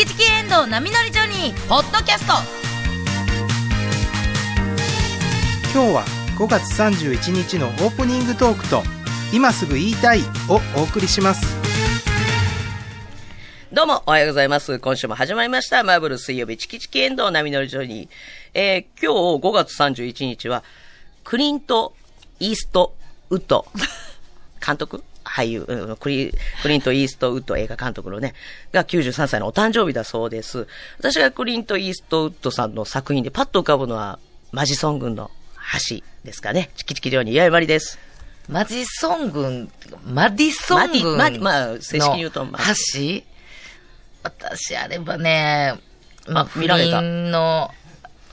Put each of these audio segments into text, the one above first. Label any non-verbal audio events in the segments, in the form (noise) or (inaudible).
キチキエンドウ波乗りジョニー」ポッドキャスト今日は5月31日のオープニングトークと「今すぐ言いたい」をお送りしますどうも、おはようございます。今週も始まりました。マーブル水曜日、チキチキエンドウ波乗りジョニー。えー、今日5月31日は、クリント・イースト・ウッド。(laughs) 監督？俳優、うんクリ、クリント・イースト・ウッド映画監督のね、が93歳のお誕生日だそうです。私がクリント・イースト・ウッドさんの作品でパッと浮かぶのは、マジソン軍の橋ですかね。チキチキジョニー、やいまりです。マジソン軍、マディソン軍のマディまあ正式に言うとまあ橋？私あればね、まあ、不見られた倫の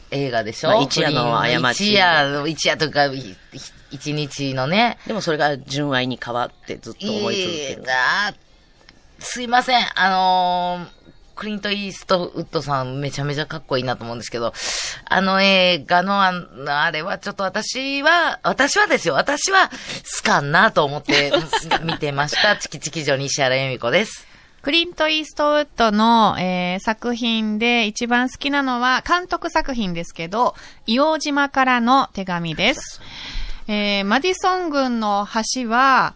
映画でしょ、まあ一夜の過ち一夜、一夜とか、い一日のね。でもそれが純愛に変わってずっと思い続ける。いいなすいません。あのークリント・イーストウッドさんめちゃめちゃかっこいいなと思うんですけど、あの映画のああれはちょっと私は、私はですよ、私は好かんなと思って (laughs) 見てました。チキチキジョ西原由美子です。クリント・イーストウッドの、えー作品で一番好きなのは監督作品ですけど、硫黄島からの手紙です。えーマディソン軍の橋は、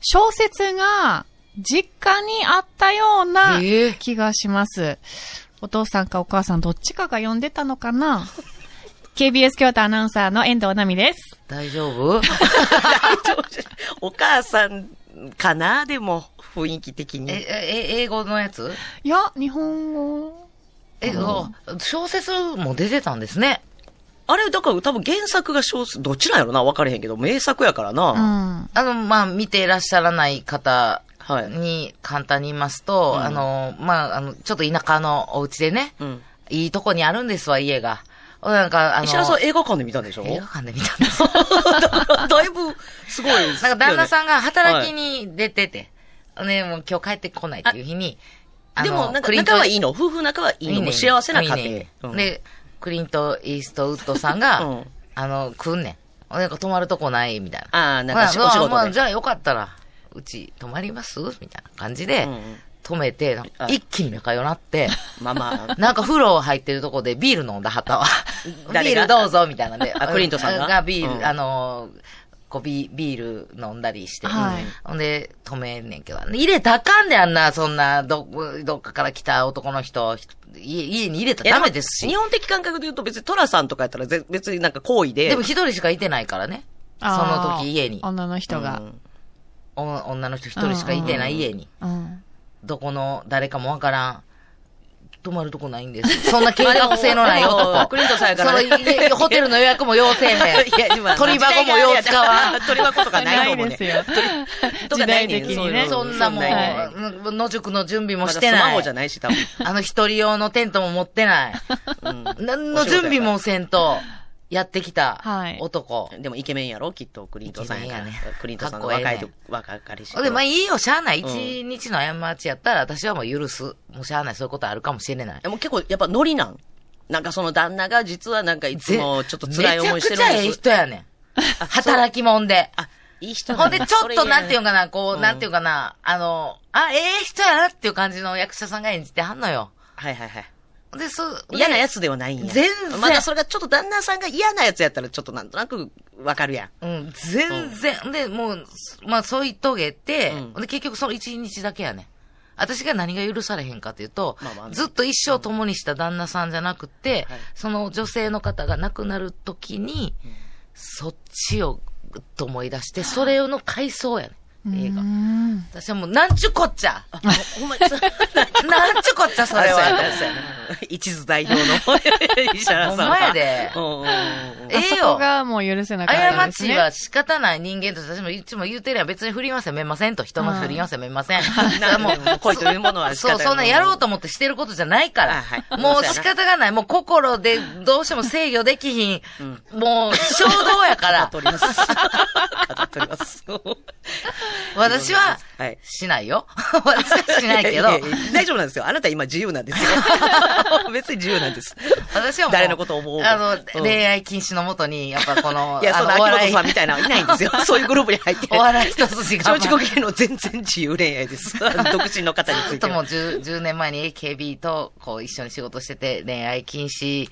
小説が実家にあったようなええ気がします。お父さんかお母さんどっちかが読んでたのかな ?KBS 京都アナウンサーの遠藤奈美です。大丈夫？お母さんかな？でも、雰囲気的え、に。え、英語のやつ？いや、日本語。え、小説も出てたんですね。あれ、だから多分原作が小説、どっちなんやろな分かれへんけど、名作やからうな。ん。あの、まあ、見ていらっしゃらない方はい。に簡単に言いますと、うんあの、まあ、あの、ちょっと田舎のお家でね、うん。いいとこにあるんですわ、家が。なんか、あの、石原さん映画館で見たんでしょ？映画館で見たんです。(laughs) だいぶ、すごいですなんか旦那ん。さんが働きに出てて、ね、もう今日帰ってこないっていう日に、あでも、なんか仲はいいの？夫婦仲はいいの？もう幸せな家庭いいね。うんで、クリント・イーストウッドさんが、うんあの、来んねん。なんか泊まるとこないみたいな。ああ、なんか仕事で。まあじゃあよかったら、うち泊まります？みたいな感じで、うんうん止めて、一気に仲良なって、まあまあ、(laughs) なんか風呂入ってるとこでビール飲んだはったわ。ビールどうぞみたいなんで。あクリントさんが？がビール、うんあのー、こうビビール飲んだりして。はいほんで、止めんねんけど。入れたらあかんであんな、そんな、ど、どっかから来た男の人、家家に入れたらダメですし。日本的感覚で言うと別にトラさんとかやったらぜ別になんか行為で。でも一人しかいてないからね。その時家に。女の人が。うんお女の人一人しかいてない家に。うん。どこの誰かもわからん。泊まるとこないんです。そんな計画性のない男。(laughs) クリントさんやからねそのいホテルの予約も要せえ鳥箱もよう使わん。鳥箱とかないと思うね。ですよ。とかないねん時代的にね。そんなもんないない、うん野宿の準備もしてないスマホじゃ。ないし、多分。あの一人用のテントも持ってない。うん何の準備もせんと、やってきたはい男。でもイケメンやろ？きっと、クリントさんやから。ねクリントさんの若いと、若かりし。で、まあいいよ、しゃあない。うん一日の過ちやったら私はもう許す。もうしゃあない、そういうことあるかもしれない。でも結構、やっぱノリなん？なんかその旦那が実はなんかいつもちょっと辛い思いしてるんめちゃくちゃええです。人やねん。(laughs) 働き者で。あ、いい人ほんで、ちょっとなんていうか。かな、こう、うんなんていうかな、あの、あ、ええ人やなっていう感じの役者さんが演じてはんのよ。はいはいはい。で、そう、嫌なやつ。つではないんや。全然まだそれがちょっと旦那さんが嫌なやつやったらちょっとなんとなくわかるやん。うん、全然。で、もう、まあ、添い遂げて、うんで、結局その一日だけやねん。私が何が許されへんかっていうと、まあまあずっと一生共にした旦那さんじゃなくて、はいその女性の方が亡くなる時に、そっちをぐっと思い出して、それの回想やねん。映画う。ん私はもう、なんちゅこっちゃほんまに (laughs) なんちゅこっちゃ、それは。一途代表の (laughs) 石原さんは。ほんまやでええあそこよ。がもう許せなかったん過ですね。ちは仕方ない人間として私もいつも言うてるやん。別に不倫は責めませんと。人の不倫は責めません。だからもう、恋というものはそう、そんなやろうと。と思ってしてることじゃないから。もう仕方がない。もう心でどうしても制御できひん。もう衝動やから。語っております。語っております。(laughs) 私ははい、しないよ。(laughs) 私はしないけど大丈夫なんですよ。あなた今自由なんですよ。(laughs) 別に自由なんです。私はもう、誰のことを思うあの、うん恋愛禁止のもとに、やっぱこの、いや、その秋元さんみたいなのいないんですよ。そういうグループに入って。お笑い一筋が。松竹芸能全然自由恋愛です。独身の方についてともう 10, 10年前に AKB とこう一緒に仕事してて、恋愛禁止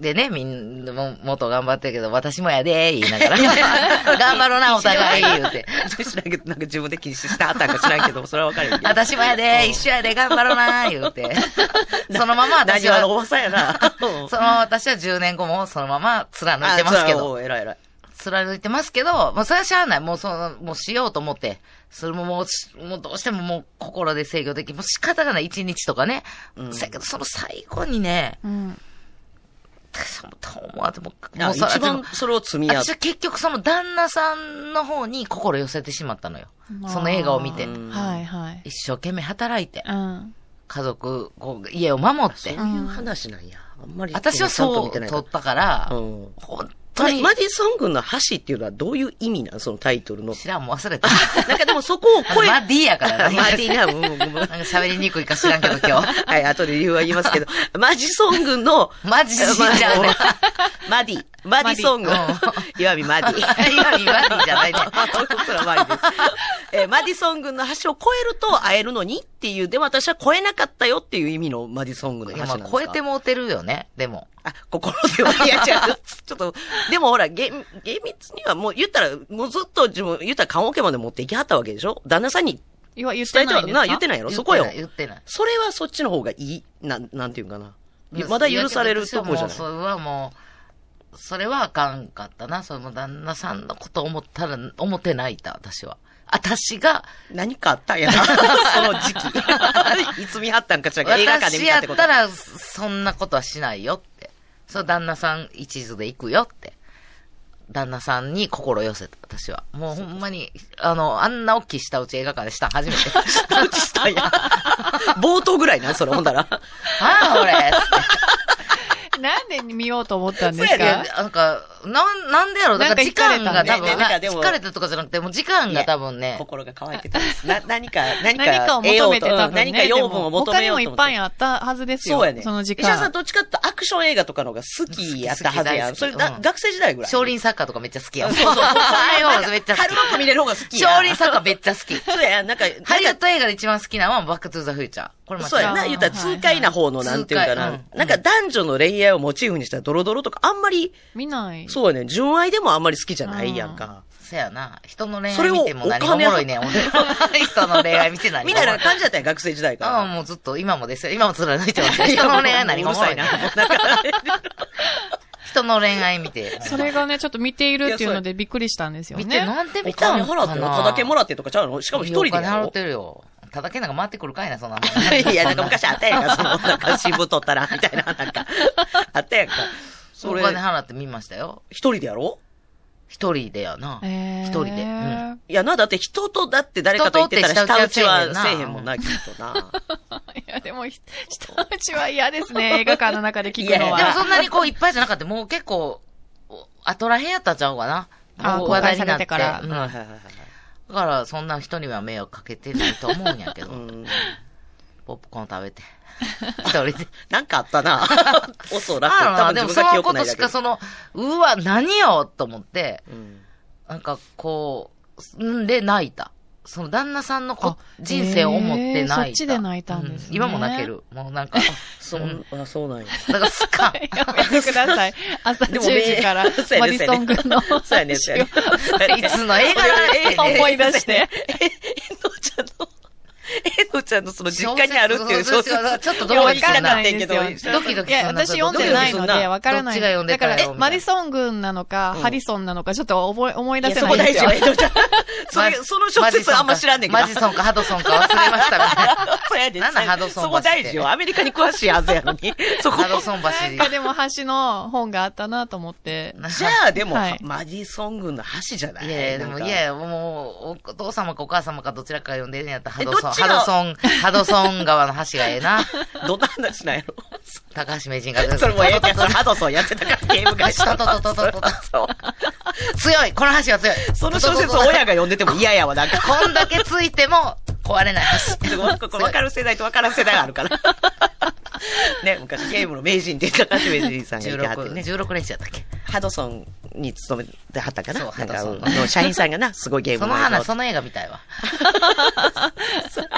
でね、みんなも、もっと頑張ってるけど、私もやでー言いながら。(laughs) 頑張ろうな、お互い言うて。知らんけど、なんか自分で禁止したあったんか知らんけど、(laughs) それはわかるよ。私もやでー、一緒やで、頑張ろうな、言うて。そのまま私何話のおは、ばさんやな。そのまま私は10 (laughs) 年後もそのまま貫いてますけど。あ。えらいえらい。貫いてますけど、もうそれはしゃあない。もうその、もうしようと思って。それももうし、もうどうしてももう心で制御でき、もう仕方がない。一日とかね。うんそやけど、その最後にね、うん。私もう思わずもう、あもうそ一番それを積み合わ私は結局その旦那さんの方に心寄せてしまったのよ。その映画を見て。うんはいはい。一生懸命働いて、うん。家族、こう、家を守って。そういう話なんや。あんまり。私はそう見てないから撮ったから、うん本それ当に、マディソン軍の橋っていうのはどういう意味なん？そのタイトルの。知らん、もう忘れた。(laughs) なんかでもそこを超え、(laughs) マディやからね。マディな、うんうんうんなんか喋りにくいか知らんけど今日。はい、後で理由は言いますけど、マジソン軍の、(laughs) マジじゃね。マディ、マディソン軍マディ、(laughs) 岩見マディ。(laughs) 岩見マディじゃないね (laughs) そらマディです。えーマディソン軍の橋を越えると会えるのにっていう、でも私は越えなかったよっていう意味のマディソン軍のいや、橋なんですか？まあ、超えてもうてるよね、でも。あ、心では。いや、違う。ちょっと、でもほら、厳厳密にはもう言ったら、もうずっと自分、言ったら棺桶まで持って行きはったわけでしょ？旦那さんに言わ言ってな、ないんですか言ってないやろ？そこよ。言ってない。それはそっちの方がいいなん、なんていうんかな。まだ許されるとこじゃないそれはもう、それはあかんかったな。それも旦那さんのこと思ったら、思って泣いた、私は。私が、何かあったんやな。(laughs) その時期。(laughs) いつ見はったんかしら映画館で私や見たっこと。ってたら、そんなことはしないよって。そう、旦那さん一途で行くよって。旦那さんに心寄せた、私は。もうほんまに、あの、あんな大きい舌打ち映画館でした、初めて。舌打ちしたんや。冒頭ぐらいな、それ、ほんだら。(laughs) ああ、俺なんで見ようと思ったんですそうやかいや、なんか、なん、なんでやろう？だから時間が多分、疲れたんねな疲れたとかじゃなくて、もう時間が多分ね。心が乾いてたんです。な、(laughs) 何か、何か、何かを求めてた。何か養分を求めようと他にもいっぱいあったはずですよ。そうやね。その時石田さん間。どっちかってアクション映画とかの方が好きやったはずやん。それ、なうん学生時代ぐらい。少林サッカーとかめっちゃ好きやもん。そうそう (laughs) そう。あめっちゃ好ハルロック見れる方が好きや。き。少林サッカーめっちゃ好き。そうや、なんか、ハリウッド映画で一番好きなのはバックトゥーザフューチャー。これ。そうやな、言ったら痛快な方の、なんていうかな。なんか男女の恋愛をモチーフにしたドロドロとか、あんまり、見ない。そうやね、純愛でもあんまり好きじゃないやんか。そやな。人の恋それを愛見ても (laughs) (laughs) 何がおもろいねん、ほんで人の恋愛見て何みたいなじ。感じだったよ、学生時代から。ああ、もうずっと、今もですよ。今も貫いてますよ。(laughs) 人の恋愛何がおもろいな。人の恋愛見て。それがね、ちょっと見ているっていうのでびっくりしたんですよね。見て、なんでお見た金んかな払っての、ただけもらってとかちゃうの？しかも一人でお金払ってるよ。ただけなんか回ってくるかいな、そんなもん。いや、なんか昔あったやんか、その、なんか新聞取ったら、みたいな、なんか、あったやんか。そおれ、金払って見ましたよ。一人でやろ一人でやな。えー一人でうんいやな、だって人と、だって誰かと言ってたら下打ちははせえへんもんな、きっとな。(laughs) いや、でも、ひ下打ちは嫌ですね、(laughs) 映画館の中で聞くのは。でもそんなにこういっぱいじゃなかった。もう結構、お後らへんやったんちゃうかな。あ話題になって。公開されてからうんだはいはいはいはいから、そんな人には迷惑かけてないと思うんやけどう。んポップコーン食べて。一 (laughs) 人で。なんかあったな。(laughs) おそらく。ああ、でもそのことしかその、うわ、何よと思って、うんなんかこう、んで泣いた。その旦那さんのこあ人生を思って泣いた。そっちで泣いたんですねう今も泣ける。もうなんか、そう、あ、そうなんや。だからスカン。やめてください。(laughs) 朝10でもめ時から、マデそうやねィソン軍のそうやね、そうやね。いつの映画思い出して。え、えのちゃんの、(laughs) えのちゃんのその実家にあるっていう小説。ちょっといやわドキドキするなからないんけど。ドキドキいや、私読んでないので、わからない。どっちが読んでだから、え、マディソン軍なのか、うんハリソンなのか、ちょっと覚え、思い出いや、せそこ大事よ、ないんですよ。えのちゃん。そ (laughs) れ、その小説あんま知らんねんけど。マジソンかハドソンか忘れましたみたいな。(laughs) そうやで。なんだハドソンそこ大事よ。アメリカに詳しいはずやのに。そこ。ハドソン橋。なんかでも橋の本があったなと思って。じゃあ、でも、はいマディソン軍の橋じゃない？いやいや、でも、いやもう、お父様かお母様かどちらか読んでるんやったら、ハえドソン、ハドソン、(laughs) ハドソン川の橋がええな。どんな話なんやろ？高橋名人が。それもええけど、ハドソンやってたから、ゲーム会とととととととそう。強いこの橋は強いその小説を親が読んでても嫌やわ、なんか。こんだけついても壊れない橋。(laughs) ここ分かる世代と分からん世代があるから。ね (laughs) ね、昔ゲームの名人って言っ橋名人さんがいてはって16、ね。16年生やったっけ？ハドソンに勤めてはったかなそうハドソンうんの社員さんがな、(laughs) すごいゲームその話、のその映画見たいわ。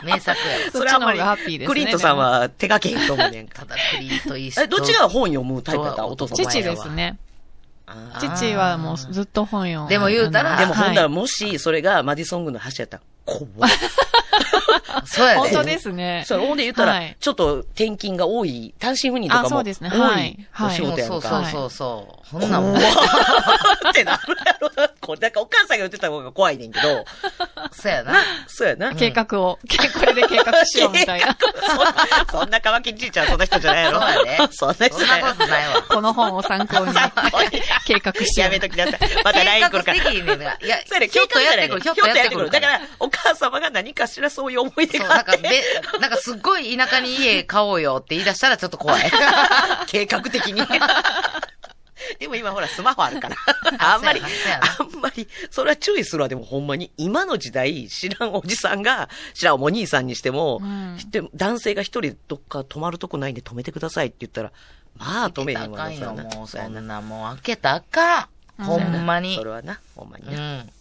名作やわ。それはあんまりそっちの方がハッピーですねクリントさんは手がけへんと思うねんかた。だクリントイースト。え、どっちが本読むタイプだった？お父さん父ですね。父はもうずっと本読む。でも言うたらでも、ほんならはいもし、それがマディソン軍の橋やったら、怖っ。(laughs) そうやで。本当ですね。そう、ほんで言ったら、はいちょっと転勤が多い、単身赴任とかもあそうですね多はいいおはい仕事やんか。そうそうそうそう。そんなんもん怖っ (laughs) ってなるやろな。これ、なんかお母さんが言ってた方が怖いねんけど、そうやな。そうやな。計画を、けこれで計画しようみたいな。(laughs) そんな、そんなカマキリじいちゃんそんな人じゃないやろ。そうやでそんな人じゃないわ。この本を参考に計画しよう。やめときなさい。また LINE 来るから。いやそうやね、ひょっとやってくるひょっとやってくる。ひょっとやってくるだから、お母様が何かしらそういう思い出そう。なんか、べ、なんかすっごい田舎に家買おうよって言い出したらちょっと怖い。(laughs) 計画的に。でも今ほらスマホあるから。(laughs) あんまり、あんまり、それは注意するわ。でもほんまに、今の時代、知らんおじさんが、知らんお兄さんにしても、うんで男性が一人どっか泊まるとこないんで止めてくださいって言ったら、まあ止めへんわな。あかんよ、もうそやなそんな、もう開けたらあかん。ほんまにそ。れはな、ほんまにうな。ん。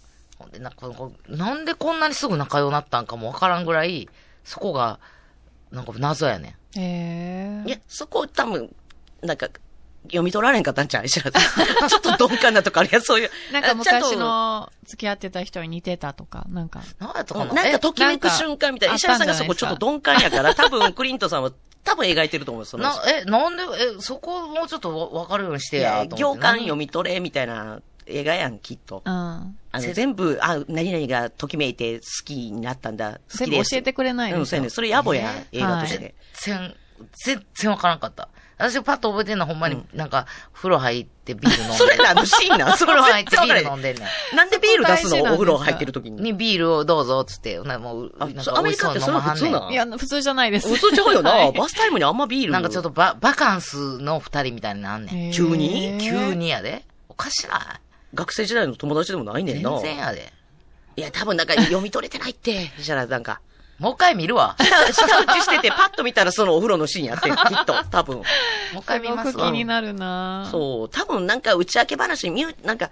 ほんで、なんかなんでこんなにすぐ仲良くなったんかもわからんぐらい、そこが、なんか謎やねん。へいや、そこ多分、なんか、読み取られんかったんちゃう？石原さん。ちょっと鈍感なとこあるやん、そういう。なんか昔との付き合ってた人に似てたとか、なんか。なんやったかな？うんなんかときめく瞬間みたいな。え石原さんがそこちょっと鈍感やから、(laughs) 多分クリントさんは多分描いてると思うよ、その。な、え、なんで、え、そこもうちょっとわわかるようにしていや、行間読み取れ、みたいな映画やん、きっと。うん。あの、全部、あ、何々がときめいて好きになったんだ。好全部きです。教えてくれないうん、そうやね。それ野暮やん、え映画として。全然、全然わからんかった。私パッと覚えてんのはほんまに、なんか、風呂入ってビール飲んで (laughs) それな、あのシーンな。そ (laughs) 風呂入ってビール飲んんでんねん。なんでビール出すの？お風呂入ってる時に。にビールをどうぞ、つって、なもう、あなんそうアメリカってそれ普通なのいや、普通じゃないです。嘘ちゃうよな。はいバスタイムにあんまビール。なんかちょっとバ、バカンスの二人みたいになんねん。急に急にやで。おかしない学生時代の友達でもないねん全な。然やで。いや、多分なんか読み取れてないって。(laughs) 石原なんか。もう一回見るわ。下下打ちしてて、パッと見たらそのお風呂のシーンやってん、(laughs) きっと。多分。もう一回見ますわ。になるなぁそう。多分なんか打ち明け話、ミュなんか、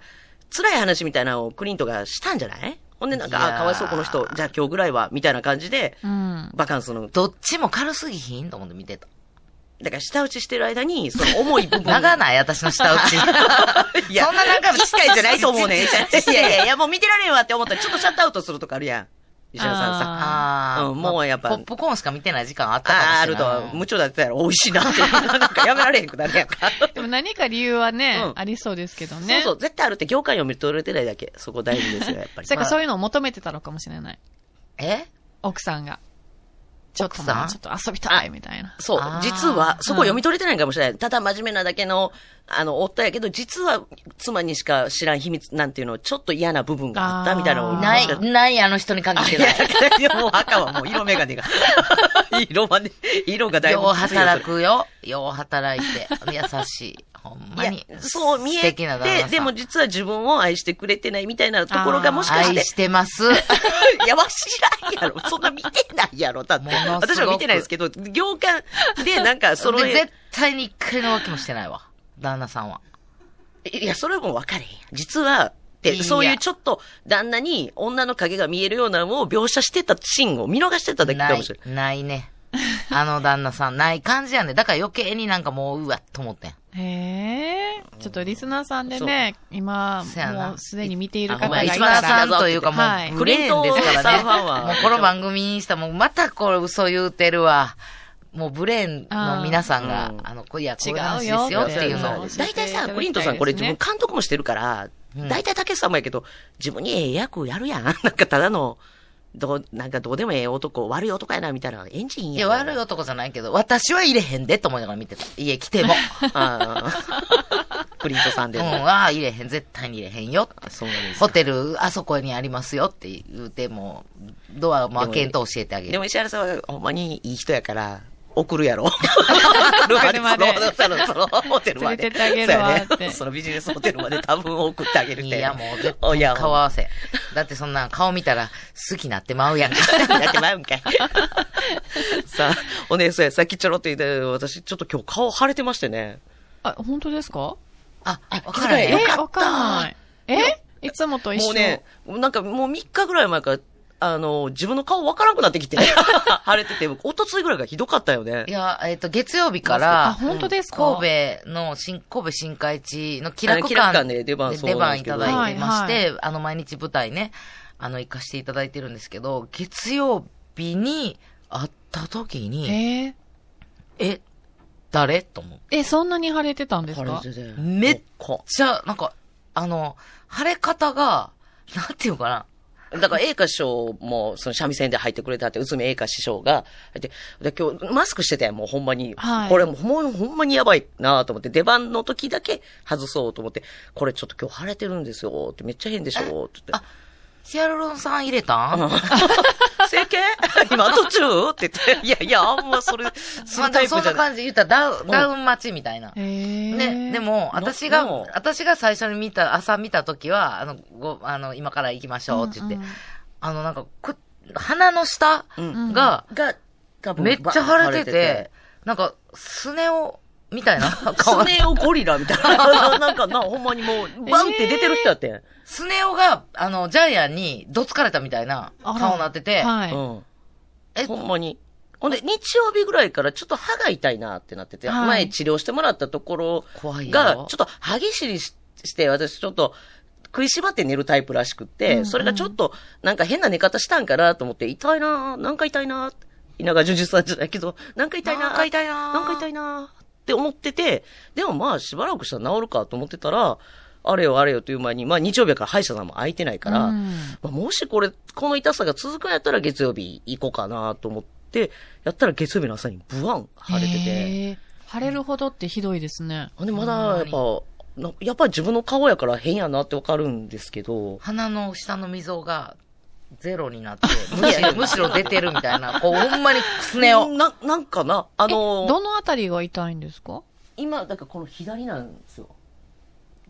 辛い話みたいなのをクリントがしたんじゃない？ほんでなんか、あ、かわいそうこの人、じゃあ今日ぐらいは、みたいな感じで、うん。バカンスの、どっちも軽すぎひんと思って見てた。だから下打ちしてる間に、その重い部分。長ない私の下打ち。(laughs) いや、そんな何回も機会じゃないと思うね。いいやいやいや、もう見てられんわって思ったら、ちょっとシャットアウトするとかあるやん。石原さんさ。あーうんもうやっぱポップコーンしか見てない時間あったかもしれああ、ない。あるとは、無調だったら美味しいなって。なんかやめられへんくなるやんか。でも何か理由はね、うんありそうですけどそうね。そう、絶対あるって業界を見取れてないだけ。そこ大事ですよ、やっぱり。(laughs) それからそういうのを求めてたのかもしれない。え？奥さんが。ちょっと奥さちょっと遊びたいみたいな。そう実は、そこ読み取れてないかもしれない。ただ真面目なだけの、あの、夫やけど、実は妻にしか知らん秘密なんていうの、ちょっと嫌な部分があったみたいなのを。ないない、あの人に限ってない。いや、もう赤はもう色眼鏡が。(laughs) 色まで、色がだいぶよう働くよ。よう働いて。優しい。ほんまに。そう見えて、んでも実は自分を愛してくれてないみたいなところがもしかして愛、してます。い (laughs) や、わしらんやろ。そんな見てないやろ。だって私は見てないですけど、行間でなんかその、で絶対に一回の浮気もしてないわ。旦那さんは。いや、それも分かれへん。実は、で、そういうちょっと旦那に女の影が見えるようなのを描写してたシーンを見逃してただけかなもしれない。い、ないね。あの旦那さん、ない感じやね。だから余計になんかもう、うわっと思ってん。へえ。ちょっとリスナーさんでね、今、もうすでに見ている方あがいたほんま石原さんら、というかもう、はいブレーンですからね。んファンは (laughs) もうこの番組にしたらもうまたこれ嘘言うてるわ。もうブレーンの皆さんがう、んあの、こいや、こういう違話ですうよよっていうのを。大体さ、クリントさんこれ自分監督もしてるから、うん大体竹内さんもやけど、自分にええ役やるやん。なんかただの、どう、なんかどうでもええ男、悪い男やな、みたいな。エンジンやいや、悪い男じゃないけど、私は入れへんでと思いながら見てた。家来ても。ああク (laughs) リントさんでうん、も。ああ、入れへん、絶対に入れへんよ。あそうなんですホテル、あそこにありますよって言うても、ドアも開けんと教えてあげる。でも石原さんはほんまにいい人やから、送るやろ。送るまでそのそのホテルまで。連れてってあげるわってそうやねそのビジネスホテルまで多分送ってあげるって。いや、もう絶対顔合わせ。だってそんな顔見たら好きになってまうやんか。(laughs) やってまうんかい。(laughs) さあ、お姉さん、さっきちょろっと言って、私ちょっと今日顔腫れてましてね。あ、本当ですか？あ、わからへん。かへんよかった。えいつもと一緒？もうね、なんかもう3日ぐらい前から、あの、自分の顔わからなくなってきて、(laughs) 腫れてて、おとついぐらいがひどかったよね。い。や、えっ、と、月曜日かあ、ら、本当ですか？神戸の新、神戸新海地の気楽館館で出番出番いただいてまして、はいあの、毎日舞台ね、あの、行かせていただいてるんですけど、月曜日に会った時に、え。ーえ、誰？と思う。え、そんなに腫れてたんですか？めっこじゃあ、なんか、あの、腫れ方が、なんていうのかな。だから、栄華師匠も、その三味線で入ってくれたって、内海栄華師匠が、で、で今日、マスクしてて、もうほんまに、はいこれもうほんまにやばいなと思って、出番の時だけ外そうと思って、これちょっと今日腫れてるんですよ、ってめっちゃ変でしょ、って言って。ヒアルロン酸入れたん？整形？(laughs) 今途中？って言って、いやいや、あんまそれ、そのまあでもそんタイプじゃな感じで言ったらダウン、ダウン待ちみたいな。えー、ね、でも、私がなな、私が最初に見た、朝見た時は、あの、ご、あの、今から行きましょうって言って、うんうん。あの、なんか、く、鼻の下うん。が、めっちゃ腫れてて、なんか、スネ夫みたいな (laughs) 顔スネ夫ゴリラみたいな。(laughs) なんかな、ほんまにもう、バンって出てる人やってん。スネ夫が、あの、ジャイアンにどつかれたみたいな顔になってて、はい。うん。え、ほんまに。ほんで、日曜日ぐらいからちょっと歯が痛いなってなってて、はい前治療してもらったところ怖いよが、ちょっと歯ぎしりしして、私ちょっと食いしばって寝るタイプらしくって、うんうんそれがちょっとなんか変な寝方したんかなと思って、痛いななんか痛いな稲川淳二さんじゃないけど、なんか痛いななんか痛いななんか痛いなって思ってて、でもまあしばらくしたら治るかと思ってたら、あれよあれよという前に、まあ日曜日やから歯医者さんも空いてないから、うん。まあ、もしこれ、この痛さが続くんやったら月曜日行こうかなと思って、やったら月曜日の朝にブワン腫れてて。腫れるほどってひどいですね。ほん。で、まだやっぱ、なやっぱり自分の顔やから変やなってわかるんですけど、鼻の下の溝が、ゼロになって、むしろ、むしろ出てるみたいな、こう、ほんまにスネ夫。な、なんかな、あえ、のどのあたりが痛いんですか？今、だからこの左なんですよ。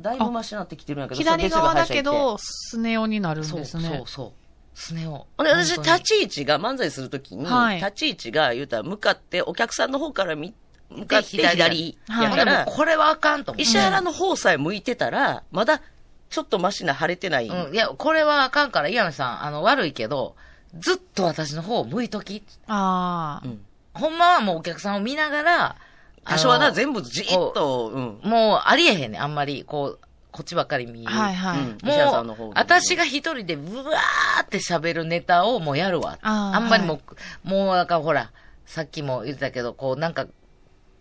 だいぶマシになってきてるんやけど、左側だけど、スネ夫になるんそう、そうですね。、そう。スネ夫。ほんで、私、立ち位置が漫才するときに、はい立ち位置が言うたら、向かって、お客さんの方から見、向かって左左はいやから、これはあかんと思って。石原の方さえ向いてたら、まだ、ちょっとマシな腫れてない。うん、いや、これはあかんから、岩見さん、あの、悪いけど、ずっと私の方を向いとき。ああ、うんほんまはもうお客さんを見ながら、多少はな、全部じーっと、うん。もうありえへんねん、あんまり、こう、こっちばっかり見る。はいはい。うんもうで、私が一人でブワーって喋るネタをもうやるわ。あーあんまりもう、もうなんかほら、さっきも言ってたけど、こうなんか、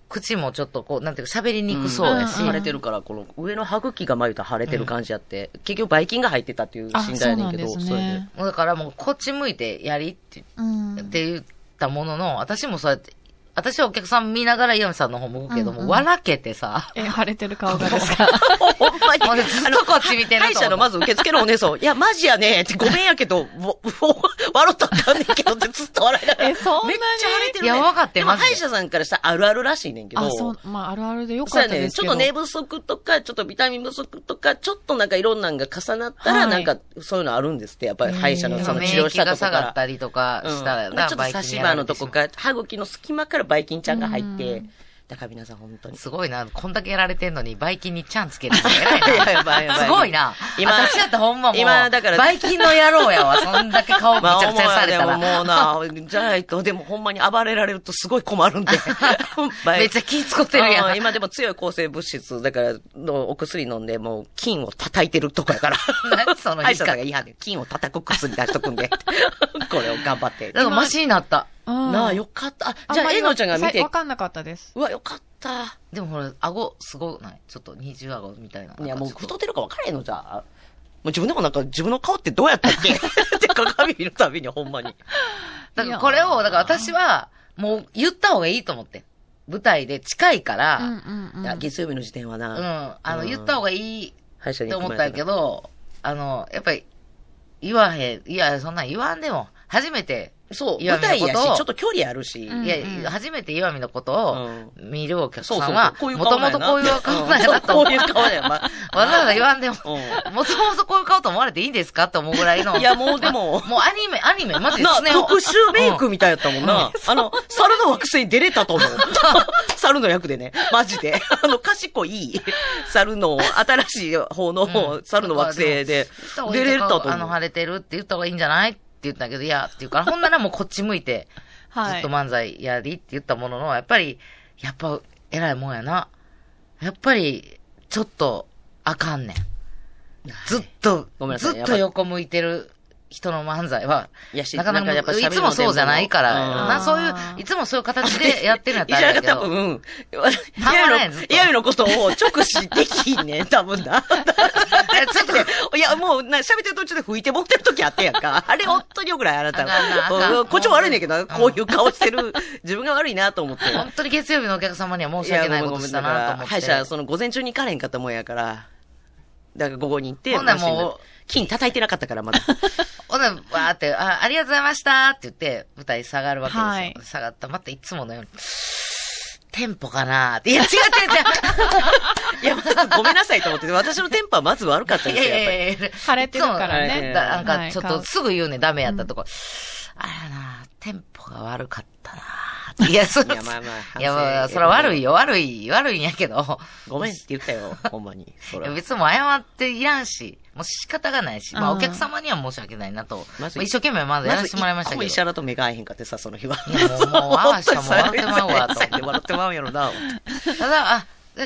口もちょっとこう、なんていうか喋りにくそうやし、うん腫れてるから、この上の歯茎がまゆた腫れてる感じやって、結局ばい菌が入ってたっていうあ、診断やねんけど、それで。だからもうこっち向いてやりってうん。って言ったものの、私もそうやって、私はお客さん見ながら岩見さんの方向くけども、うんうん。笑けてさ、え、腫れてる顔がですか？(laughs) ほんまに。ずっとこっち見てる歯医者のまず受付のお姉さん、いや、マジやねって、ごめんやけど、(laughs) もう笑ったらあかんねんけどってずっと笑いながら。えそんなに？めっちゃ腫れてるね。いやわかってでもマジで歯医者さんからしたらあるあるらしいねんけど。あ、そう、まあ、あるあるでよかったですけど。ちょっと寝不足とか、ちょっとビタミン不足とか、ちょっとなんかいろんなのが重なったら、はい。なんかそういうのあるんですって、やっぱり歯医者のその免治療したとこ疫が下。がったりとかしたら、うん、ちょっと差し歯のとこか、歯茎の隙間からばい菌ちゃんが入ってうん、だから皆さん本当に。すごいな。こんだけやられてんのに、バイキンにちゃんつけてるの (laughs) 偉いな。いややばいやばいすごいな。今私だってほんまもう、今だからバイキンの野郎やわ。そんだけ顔めちゃくちゃされたまあ、思うやでら。ももうな、じゃないと、でもほんまに暴れられるとすごい困るんで。(laughs) めっちゃ気使ってるやん。うん今でも強い抗生物質、だから、のお薬飲んで、もう、菌を叩いてるとこやから。何その歯言い方医者さんが言いはんねん菌を叩く薬出しとくんで。(laughs) これを頑張って。だからマシになった。うんなあ、よかった。あ、じゃあ、えのちゃんが見てさわ、かんなかったです。うわ、よかった。でもほら、顎すごない？ちょっと二重顎みたいな。いや、もう太ってるか分からへんのじゃあ。もう自分でもなんか、自分の顔ってどうやったっけ？(laughs) って鏡見るたびにほんまに。(laughs) だからこれを、だから私は、もう言った方がいいと思って。舞台で近いかうんら、うんうん。いや、月曜日の時点はうん、な、あの、うん言った方がいい歯医者にって思ったけど、あの、やっぱり、言わへん、いや、そんなん言わんでも、初めて、そう、岩舞台やし、ちょっと距離あるし。うんいや、初めて岩見のことを見るお客さんは、こういうもともとこういう顔なんやな (laughs) と。こういう顔だよ、ま (laughs) わざわざ言わんでも、うもともとこういう顔と思われていいんですかって思うぐらいの。いや、もうでも、(laughs) もうアニメ、アニメ、マジでな、スネ夫特殊メイクみたいやったもんな。あの、猿の惑星に出れたと思う。猿の役でね。マジで。あの、賢い猿の、新しい方のうん猿の惑星で出れたと思う。あの、晴れてるって言った方がいいんじゃない言ったけど、いや、って言うから、(laughs) ほんならもうこっち向いて、はいずっと。漫才やりって言ったものの、やっぱり、やっぱ、偉いもんやな。やっぱり、ちょっと、あかんねん。ずっとごめん、なさいずっと横向いてる人の漫才は、いやしなかなかやっぱいつもそうじゃないから、うんな、そういう、いつもそういう形でやってるんやったらあれやけど。多分、たまらんずっとイヤミのことを直視できひんねん、多分な。ちょっとね、いや、もう、な、喋ってる途中で吹いて持ってる時あってんやんか。あれ、本当によくない、あなたこっちも悪いねんけどな、こういう顔してる、自分が悪いなと思って。本当に月曜日のお客様には申し訳ないことしたなと思って。歯医者、その午前中に行かれへんかったもんやから。だから午後に行って、ほんならもう金叩いてなかったから、まだ。(laughs) ほんなら、わーって、あ、ありがとうございましたって言って、舞台下がるわけですよ。はい下がった。またいつものように、テンポかなーって。いや、違う違 (laughs) いや、まずごめんなさいと思って、私のテンポはまず悪かったですよ、やっぱり。やいやいや晴れてるからね。だなんか、はいちょっとすぐ言うね、ダメやったとこ。あらな、テンポが悪かったないや、そいやまあまあいや、まあ、それは悪いよ、悪い、悪いんやけど。ごめんって言ったよ、ほんまに。そいやれは。別にもう謝っていらんし、もう仕方がないし、まあうんお客様には申し訳ないなと。一生懸命まずやらせてもらいましたけど。まず石原と目が合えへんかってさ、その日は。いやもうもう (laughs) 合わしたらもう笑ってまうわと笑ってまうやろな。ただ、あ、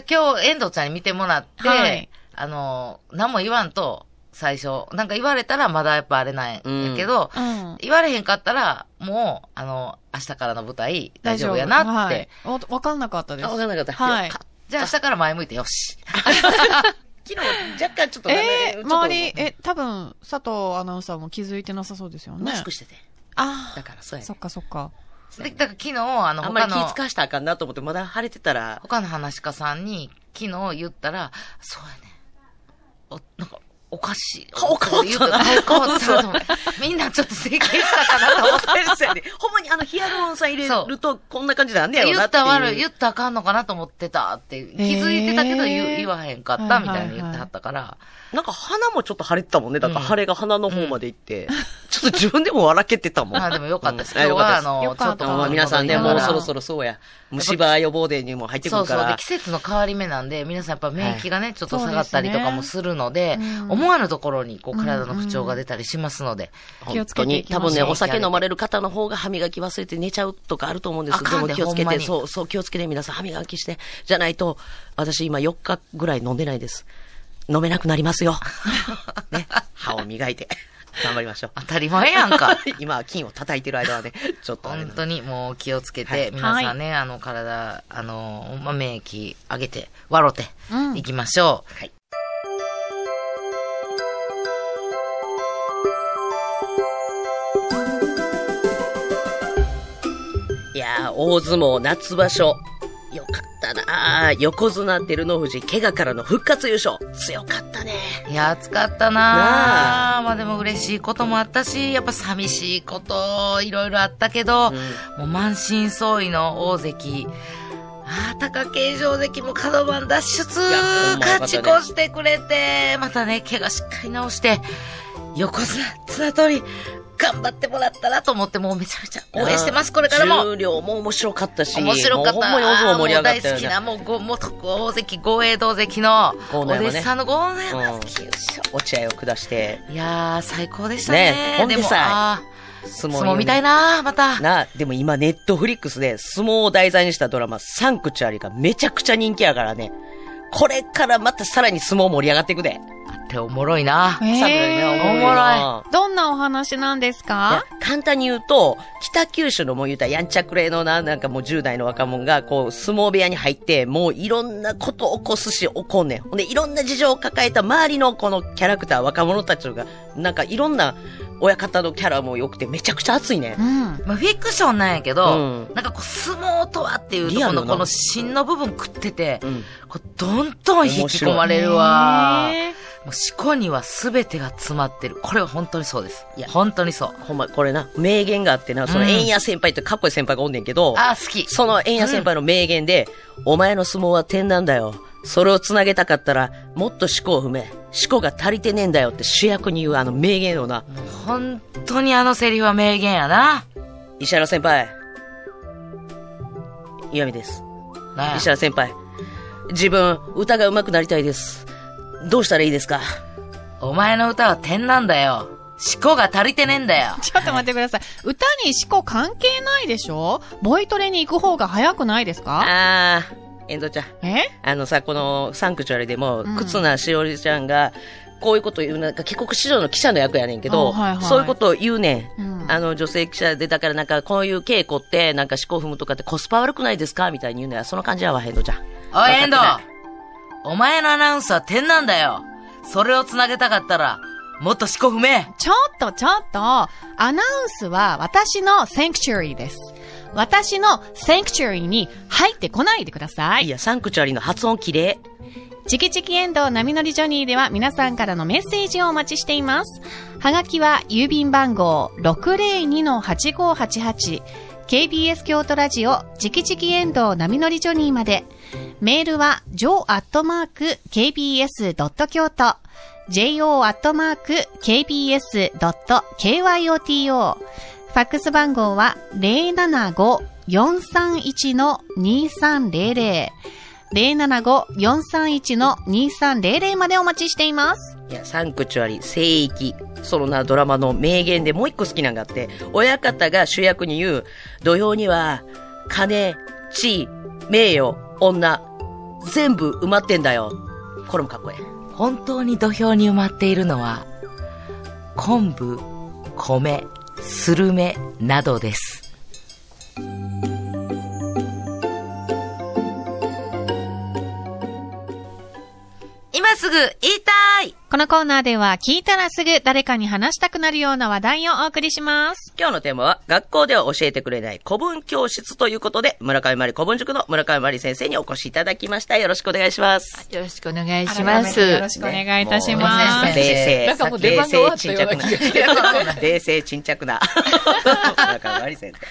今日、遠藤ちゃんに見てもらって、はいあの、何も言わんと、最初、なんか言われたらまだやっぱあれなんやけど、うん。言われへんかったら、もう、あの、明日からの舞台、大丈夫やなって。はい。わわかんなかったです。あ、わかんなかった。はいじゃあ明日から前向いてよし。(laughs) 昨日、若干ちょっとね、えー、周り、え、多分、佐藤アナウンサーも気づいてなさそうですよね。マスクしてて。あだからそうやねそっかそっか。で、だから昨日、あの、あんまり気使わしたらあかんなと思って、まだ晴れてたら、他の話し家さんに昨日言ったら、そうやね。お、なんか、おかしい。顔変わったな顔変わった。みんなちょっと整形したかなと思って。そうやね。ほんまにあの、ヒアルロン酸入れると、こんな感じなんだよ言なっていう。った悪い、言ったらあかんのかなと思ってたって、気づいてたけど言,、言わへんかったみたいに言ってはったから、なんか鼻もちょっと腫れてたもんね。だからうん腫れが鼻の方まで行って、ちょっと自分でも笑けてたもん。(laughs) あでもよかったです。うん今日は、あの、よかったちょっとまあ皆さんね、もうそろそろ。ろそうや。虫歯予防デーにも入ってくそうそう。で、るから。季節の変わり目なんで、皆さんやっぱ免疫がね、ちょっと下がったりとかもするので、うん思わぬところに、こう、体の不調が出たりしますので、気をつけていきましょう本当に、多分ね、お酒飲まれる方の方が歯磨き忘れて寝ちゃうとかあると思うんですであかんでも気をつけて、そう、そう、気をつけて皆さん歯磨きして、じゃないと、私今4日ぐらい飲んでないです。飲めなくなりますよ。(laughs) ね、歯を磨いて、頑張りましょう。当たり前やんか。(laughs) 今は金を叩いてる間はね、ちょっと本当にもう気をつけて、はい皆さんね、あの、体、あの、まあ、免疫上げて、笑って、うんいきましょう。はい。いやー、大相撲夏場所。よかったな。ー横綱照ノ富士、怪我からの復活優勝。強かったね。いや、暑かったな。なあ。まあでも嬉しいこともあったし、やっぱ寂しいこと、いろいろあったけど、うん。もう満身創痍の大関、ああ、貴景勝関も角番脱出、勝ち越してくれて、またね、怪我しっかり直して、横綱、綱取り、頑張ってもらったなと思って、もうめちゃめちゃ応援してます、これからも。重量も面白かったし。面白かった。もう大相撲盛り上がったよね。もう大好きな、もうご、元大関、豪栄道関の、お弟子さんの豪ノ山うん関優勝。落合を下して、いやー、最高でしたね。ねほんでさ相ー相撲見たいなまた。な、でも今ネットフリックスで相撲を題材にしたドラマ、サンクチュアリがめちゃくちゃ人気やからね。これからまたさらに相撲盛り上がっていくで。っておもろいなえーサブねおもろいどんなお話なんですか？簡単に言うと、北九州のもう言うたらやんちゃくれのな、なんかもう10代の若者が、こう、相撲部屋に入って、もういろんなこと起こすし、起こんねん。ほんで、いろんな事情を抱えた周りのこのキャラクター、若者たちが、なんかいろんな親方のキャラも良くて、めちゃくちゃ熱いねう。ん。まあ、フィクションなんやけど、うんなんかこう、相撲とはっていうとこのこの芯の部分食ってて、うん。こうどんどん引き込まれるわ。もう思考には全てが詰まってる。これは本当にそうです。いや本当にそう。ほんま、これな、名言があってな、そのうん円谷先輩ってかっこいい先輩がおんねんけど、あー、好き。その円谷先輩の名言で、お前の相撲は点なんだよ。それを繋げたかったら、もっと思考を踏め。思考が足りてねえんだよって主役に言うあの名言をな、本当にあのセリフは名言やな。石原先輩。岩見です。石原先輩。自分、歌が上手くなりたいです。どうしたらいいですか？お前の歌は点なんだよ。思考が足りてねえんだよ。(laughs) ちょっと待ってください。歌に思考関係ないでしょ？ボイトレに行く方が早くないですか？あー、遠藤ちゃん。え？あのさ、このサンクチュアリでも、うん忽那しおりちゃんが、こういうこと言う、なんか帰国子女の記者の役やねんけど、あはいはいそういうことを言うねん。うんあの、女性記者で、だからなんか、こういう稽古って、なんか思考踏むとかってコスパ悪くないですか？みたいに言うのや、その感じやわ、ヘンドちゃん。おい、エンドお前のアナウンスは点なんだよ。それを繋げたかったら、もっと思考踏め。ちょっとちょっと、アナウンスは私のサンクチュアリです。私のサンクチュアリに入ってこないでください。いや、サンクチュアリの発音綺麗。チキチキエンドウ波乗りジョニーでは皆さんからのメッセージをお待ちしています。はがきは郵便番号602-8588 KBS 京都ラジオ直々遠藤波乗りジョニーまで。メールは jo.kbs. 京都 jo.kbs.kyoto ファックス番号は075-431-2300 075-431-2300までお待ちしています。いや、サンクチュアリ、聖域。そのな、ドラマの名言でもう一個好きなんがあって、親方が主役に言う、土曜には、金、地位、名誉、女、全部埋まってんだよ。これもかっこいい。本当に土俵に埋まっているのは、昆布、米、スルメなどです。このコーナーでは聞いたらすぐ誰かに話したくなるような話題をお送りします。今日のテーマは、学校では教えてくれない古文教室ということで、村上まり古文塾の村上まり先生にお越しいただきました。よろしくお願いします。よろしくお願いします。よろしくお願いいたしまねす。冷静。なんかもう出番が終わったような冷静沈着な。村上まり先生。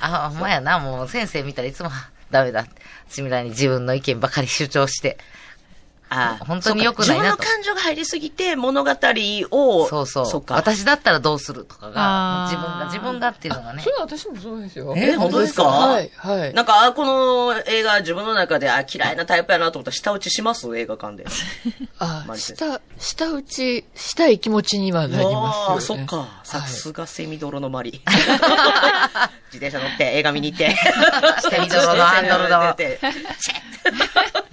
あ、ほんまやな、もう先生見たらいつも、ダメだ。私みたいに自分の意見ばかり主張して。ああ本当に良くないなと自分の感情が入りすぎて物語を、そうそう。そっか。私だったらどうするとかが、自分が、自分がっていうのがねそ。れは私もそうですよ。え本当ですか？はい、はい。なんか、あこの映画自分の中で、あ、嫌いなタイプやなと思ったら、舌打ちします？映画館で。(laughs) あマリ先下、下打ちしたい気持ちにはなりああ、ますよね。そっか。さはいすがセミドロのマリ。(laughs) 自転車乗って、映画見に行って。(laughs) セミド (laughs)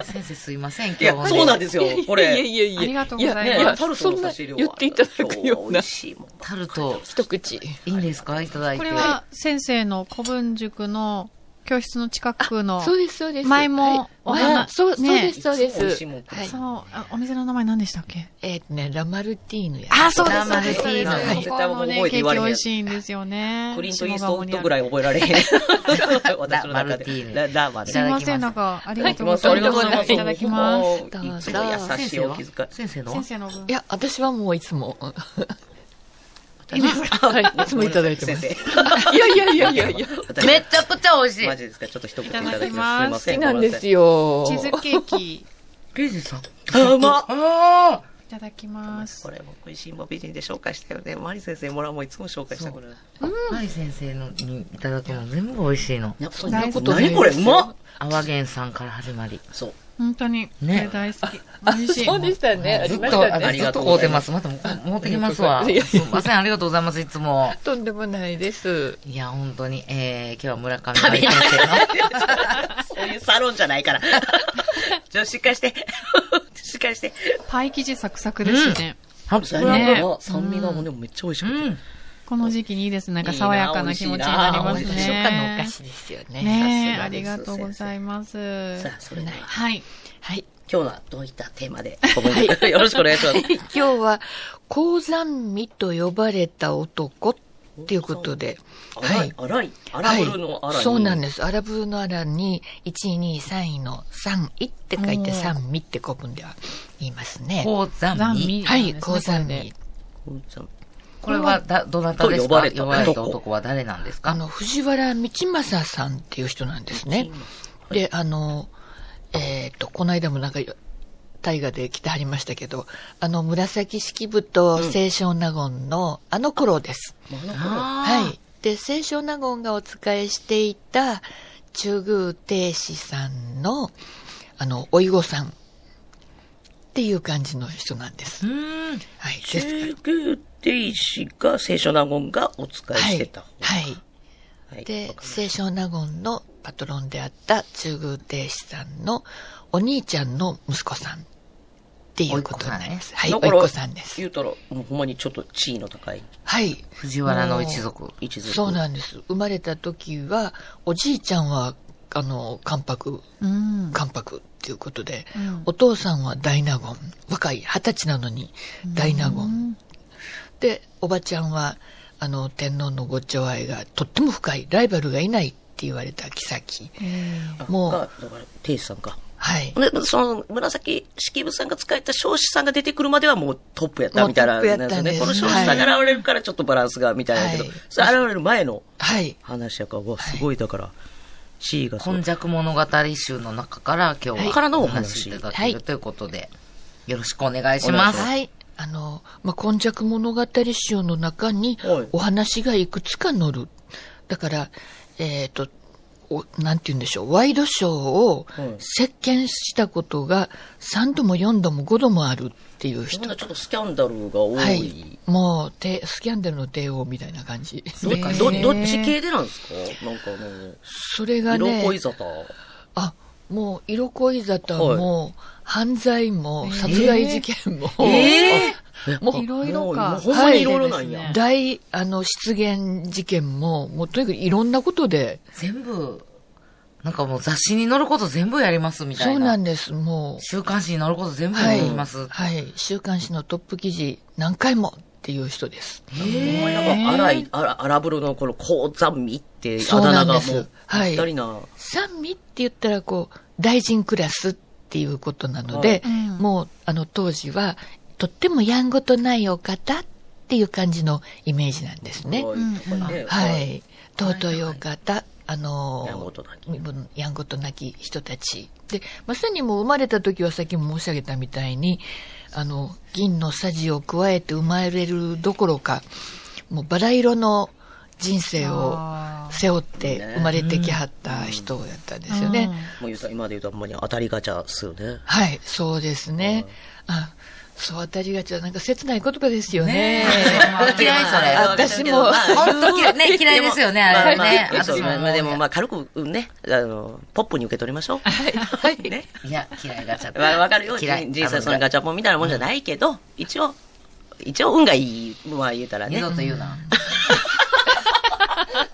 先生すいません、いや今、日そうなんですよ、これ。いやいやいや。ありがとうございますやねやタルトそんなの差し入れを言っていただくような。タルト、一口。いいんですか？いただいて。これは先生の古文塾の教室の近くの。そうです、そうです。前もおはい話あそう、そうねです、そうでいつも美味しいす。そうあお店の名前何でしたっけ？えっとね、ラマルティーヌや。あ、そうです、ラマルティーヌそうです絶対僕覚えてケ言われへんーキ美味しいんですよね。クリント・イーストウッドぐらい。い覚えられへん。私の中ラマルティーヌすいません、なんか、ありがとうござあいます。りがとうございます。いただきます。いつも優しいお気遣い。先生の？先生の？分。いや、私はもういつも。いいですかはい、いつもいただいてます。先いやいやいやいやいや。生。めちゃくちゃ美味しい。マジですか？ちょっと一言いただきま。ますすすいません。好きなんですよ。よ。チーズケーキ、いレイジさん。あ、うまっあただきますこ。れも美味しいも美人で紹介したよね。マリ先生もらもいつも紹介したこれ。あ。マリ先生のにいただくの全部美味しいの。いやそん大好き何これうまっアワゲンさんから始まり。そう。本当に、こねれ大好き。(laughs) 美味しい。そうでしたね。あずっと、あずりがとうございますす。またも持ってきますわ。ありがとうございますすいません、ありがとうございます、いつも。とんでもないです。いや、本当に、えー、今日は村上先生の。(laughs) そういうサロンじゃないから。ちょ、しっかりして。しっかりして。パイ生地サクサクですね。は酸ね酸味がもうでもめっちゃ美味しくて。うん。この時期にいいです。なんか爽やかな気持ちになります初夏のおね菓。子ですよね。ねありがとうございます。さあ、それでは、はい。はい。今日はどういったテーマで、(laughs) よろしくお願いします。今日は、高山美と呼ばれた男っていうことで。荒い、荒い、荒ブルの荒はい。そうなんです。荒ブルの荒に、1、2、3位の3位って書いて三味って古文では言いますね。高山味。はい、高こ山味。これはだ、どなたですか？と呼ばれた。男。は誰なんですか？あの、藤原道正さんっていう人なんですね。で、あの、えっ、と、この間もなんか、大河で来てはりましたけど、あの、紫式部と清少納言の、あの頃です。あはい。で、清少納言がお仕えしていた中宮亭主さんの、あの、おいごさんっていう感じの人なんです。ーうん。はい。ですから中宮亭主が清少納言がお使いしてた。はい。はいで清少納言のパトロンであった中宮亭主さんのお兄ちゃんの息子さんっていうことになります。はい、お子さんです。言うたら、もうほんまにちょっと地位の高いはい。藤原の一族。一族。そうなんです。生まれた時は、おじいちゃんは、あの、関白、うん。関白っていうことで、うんお父さんは大納言。若い、二十歳なのに大納言。で、おばちゃんは、あの、天皇のご寵愛がとっても深い、ライバルがいないって言われた妃。もうが、だから、さんか。はい。で、その、紫式部さんが使えた彰子さんが出てくるまではもうトップやったみたいな。もうトップやったんですこの彰子さんが現れるからちょっとバランスがみたいだけど、はいそれ現れる前のはい。話やから、うわ、すごい、だから、地位が今。昔物語集の中から今日は、からのおお話話いただけるということで、よろしくお願いします。はい。あの、まあ、今昔物語集の中にはいお話がいくつか載る。だから、えっ、と、おなんて言うんでしょう、ワイドショーをはい席巻したことが3度も4度も5度もあるっていう人ちょっとスキャンダルが多い。はい。もう、てスキャンダルの帝王みたいな感じ。どどどっち系でなんですか？なんかあの、それが色ね、恋沙汰。あ、もう、色恋沙汰も、犯罪も、殺害事件も、えもういろいろかもうほんまにいろいろなんや。はい大、あの、失言事件も、もうとにかくいろんなことで、全部、なんかもう雑誌に載ること全部やりますみたいな。そうなんです、も週刊誌に載ること全う。部はいやります。。はい。週刊誌のトップ記事、何回もっていう人です。ほんまになんか、荒い、荒荒風呂のこの高山味ってあそうだなんです名がもう、はいぴったりな。三味って言ったら、こう、大臣クラスっていうことなので、うんもう、あの、当時は、とってもやんごとないお方っていう感じのイメージなんですね。はいうんはい。尊いお方、あのやんごとなき身分やんごとなき人たち。で、まさにもう生まれた時はさっきも申し上げたみたいに、あの、銀のさじを加えて生まれるどころか、もうバラ色の人生を背負って生まれてきはった人やったんですよね。もう言うたら今で言うとほんまに当たりガチャっすよね。はい、そうですね。あ、そう当たりがちはなんか切ない言葉ですよね。嫌いそれ。私も本当嫌い、ね、嫌いですよね、あれね。まあまあそう私もまあでもまあ軽くね、あの、ポップに受け取りましょう。はい。ね。いや、嫌いガチャ。わわかるよ。嫌い。実際そのガチャポンみたいなもんじゃないけど、一応、一応運がいい、まあ言うたらね二度。と言うな。(laughs)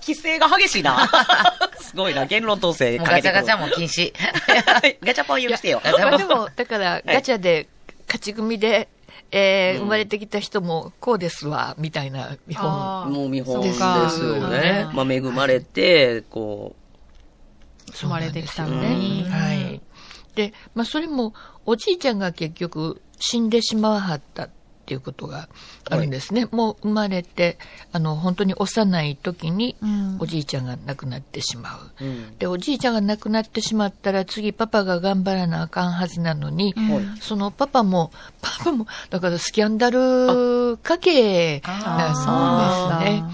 規制が激しいな。(laughs) すごいな。言論統制もうかけてくるガチャガチャも禁止。(laughs) ガチャポン許してよ。ガチャポンまあでも、だから、ガチャで、勝ち組で、えー生まれてきた人も、こうですわ、みたいな見本。もう見本ですよね。まあ恵まれて、こ生まれてきたのうんに。はい。で、まあそれも、おじいちゃんが結局、死んでしまわはったっていうことがあるんですね。もう生まれて、あの、本当に幼い時にうん、おじいちゃんが亡くなってしまう。う、うん。で、おじいちゃんが亡くなってしまったら、次パパが頑張らなあかんはずなのに、うんそのパパも、パパも、だからスキャンダル家系なんですね。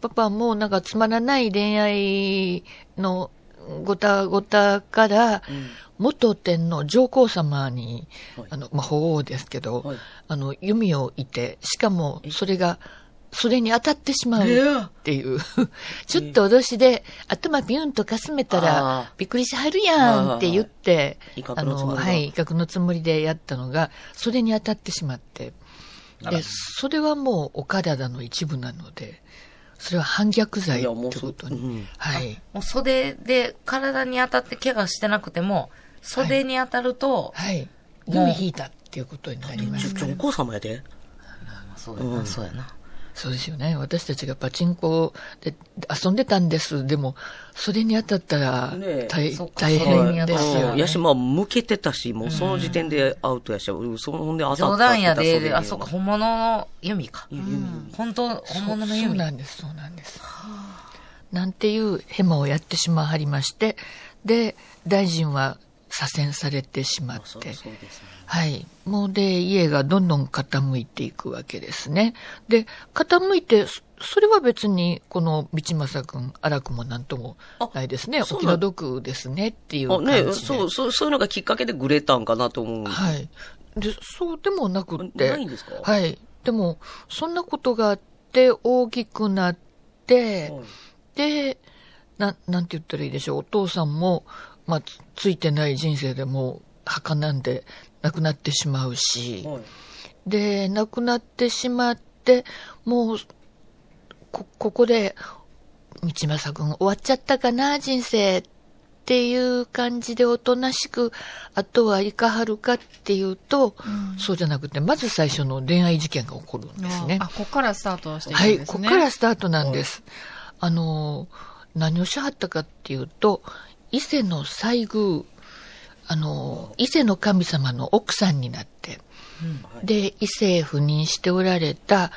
パパもなんかつまらない恋愛のごたごたから、元天皇上皇様に、はい。あの、まあ、法皇ですけど、はい。あの、弓をいて、しかもそれが、それに当たってしまうっていう、(laughs) ちょっと脅しで、頭ピュンとかすめたあら、びっくりしはるやんって言って、威嚇のはい、威嚇のつもりでやったのが、それに当たってしまって、で、それはもうお体の一部なので、それは反逆罪ってことに、うんはい。もう袖で体に当たって怪我してなくても、袖に当たると、はい。弓引いたっていうことになります。上皇様やで。そうやな、そうやな。そうですよね。私たちがパチンコで遊んでたんです。でも、それに当たったら大,、大変ですよね。うんやし、まあ、向けてたし、もうその時点でアウトやし、うんそのほんで当たった冗談やで、あ、そうか、本物の弓か。本当、本物のそう弓。なんです、そうなんです。なんていうヘマをやってしまはりまして、で、大臣は左遷されてしまって、そうですね。はい。もうで、家がどんどん傾いていくわけですね。で、傾いて、そそれは別に、この道正くん、荒くもなんともないですね。お気の毒ですねっていうあ感じで。ねそう、そう、そういうのがきっかけでグレたんかなと思う。はい。で、そうでもなくって。ないんですか？はい。でも、そんなことがあって、大きくなって、はいで、な、なんて言ったらいいでしょう。お父さんも、まあ、つついてない人生でもう、墓なんで亡くなってしまうし、はいで、亡くなってしまって、もう、こ、ここで、道正くん終わっちゃったかな、人生っていう感じでおとなしく、あとはいかはるかっていうと、そうじゃなくて、まず最初の恋愛事件が起こるんですね。あ、ここからスタートしていくはい、んですね。ここからスタートなんです。あの、何をしはったかっていうと、伊勢の西宮、あの、伊勢の神様の奥さんになって、で、伊勢へ赴任しておられた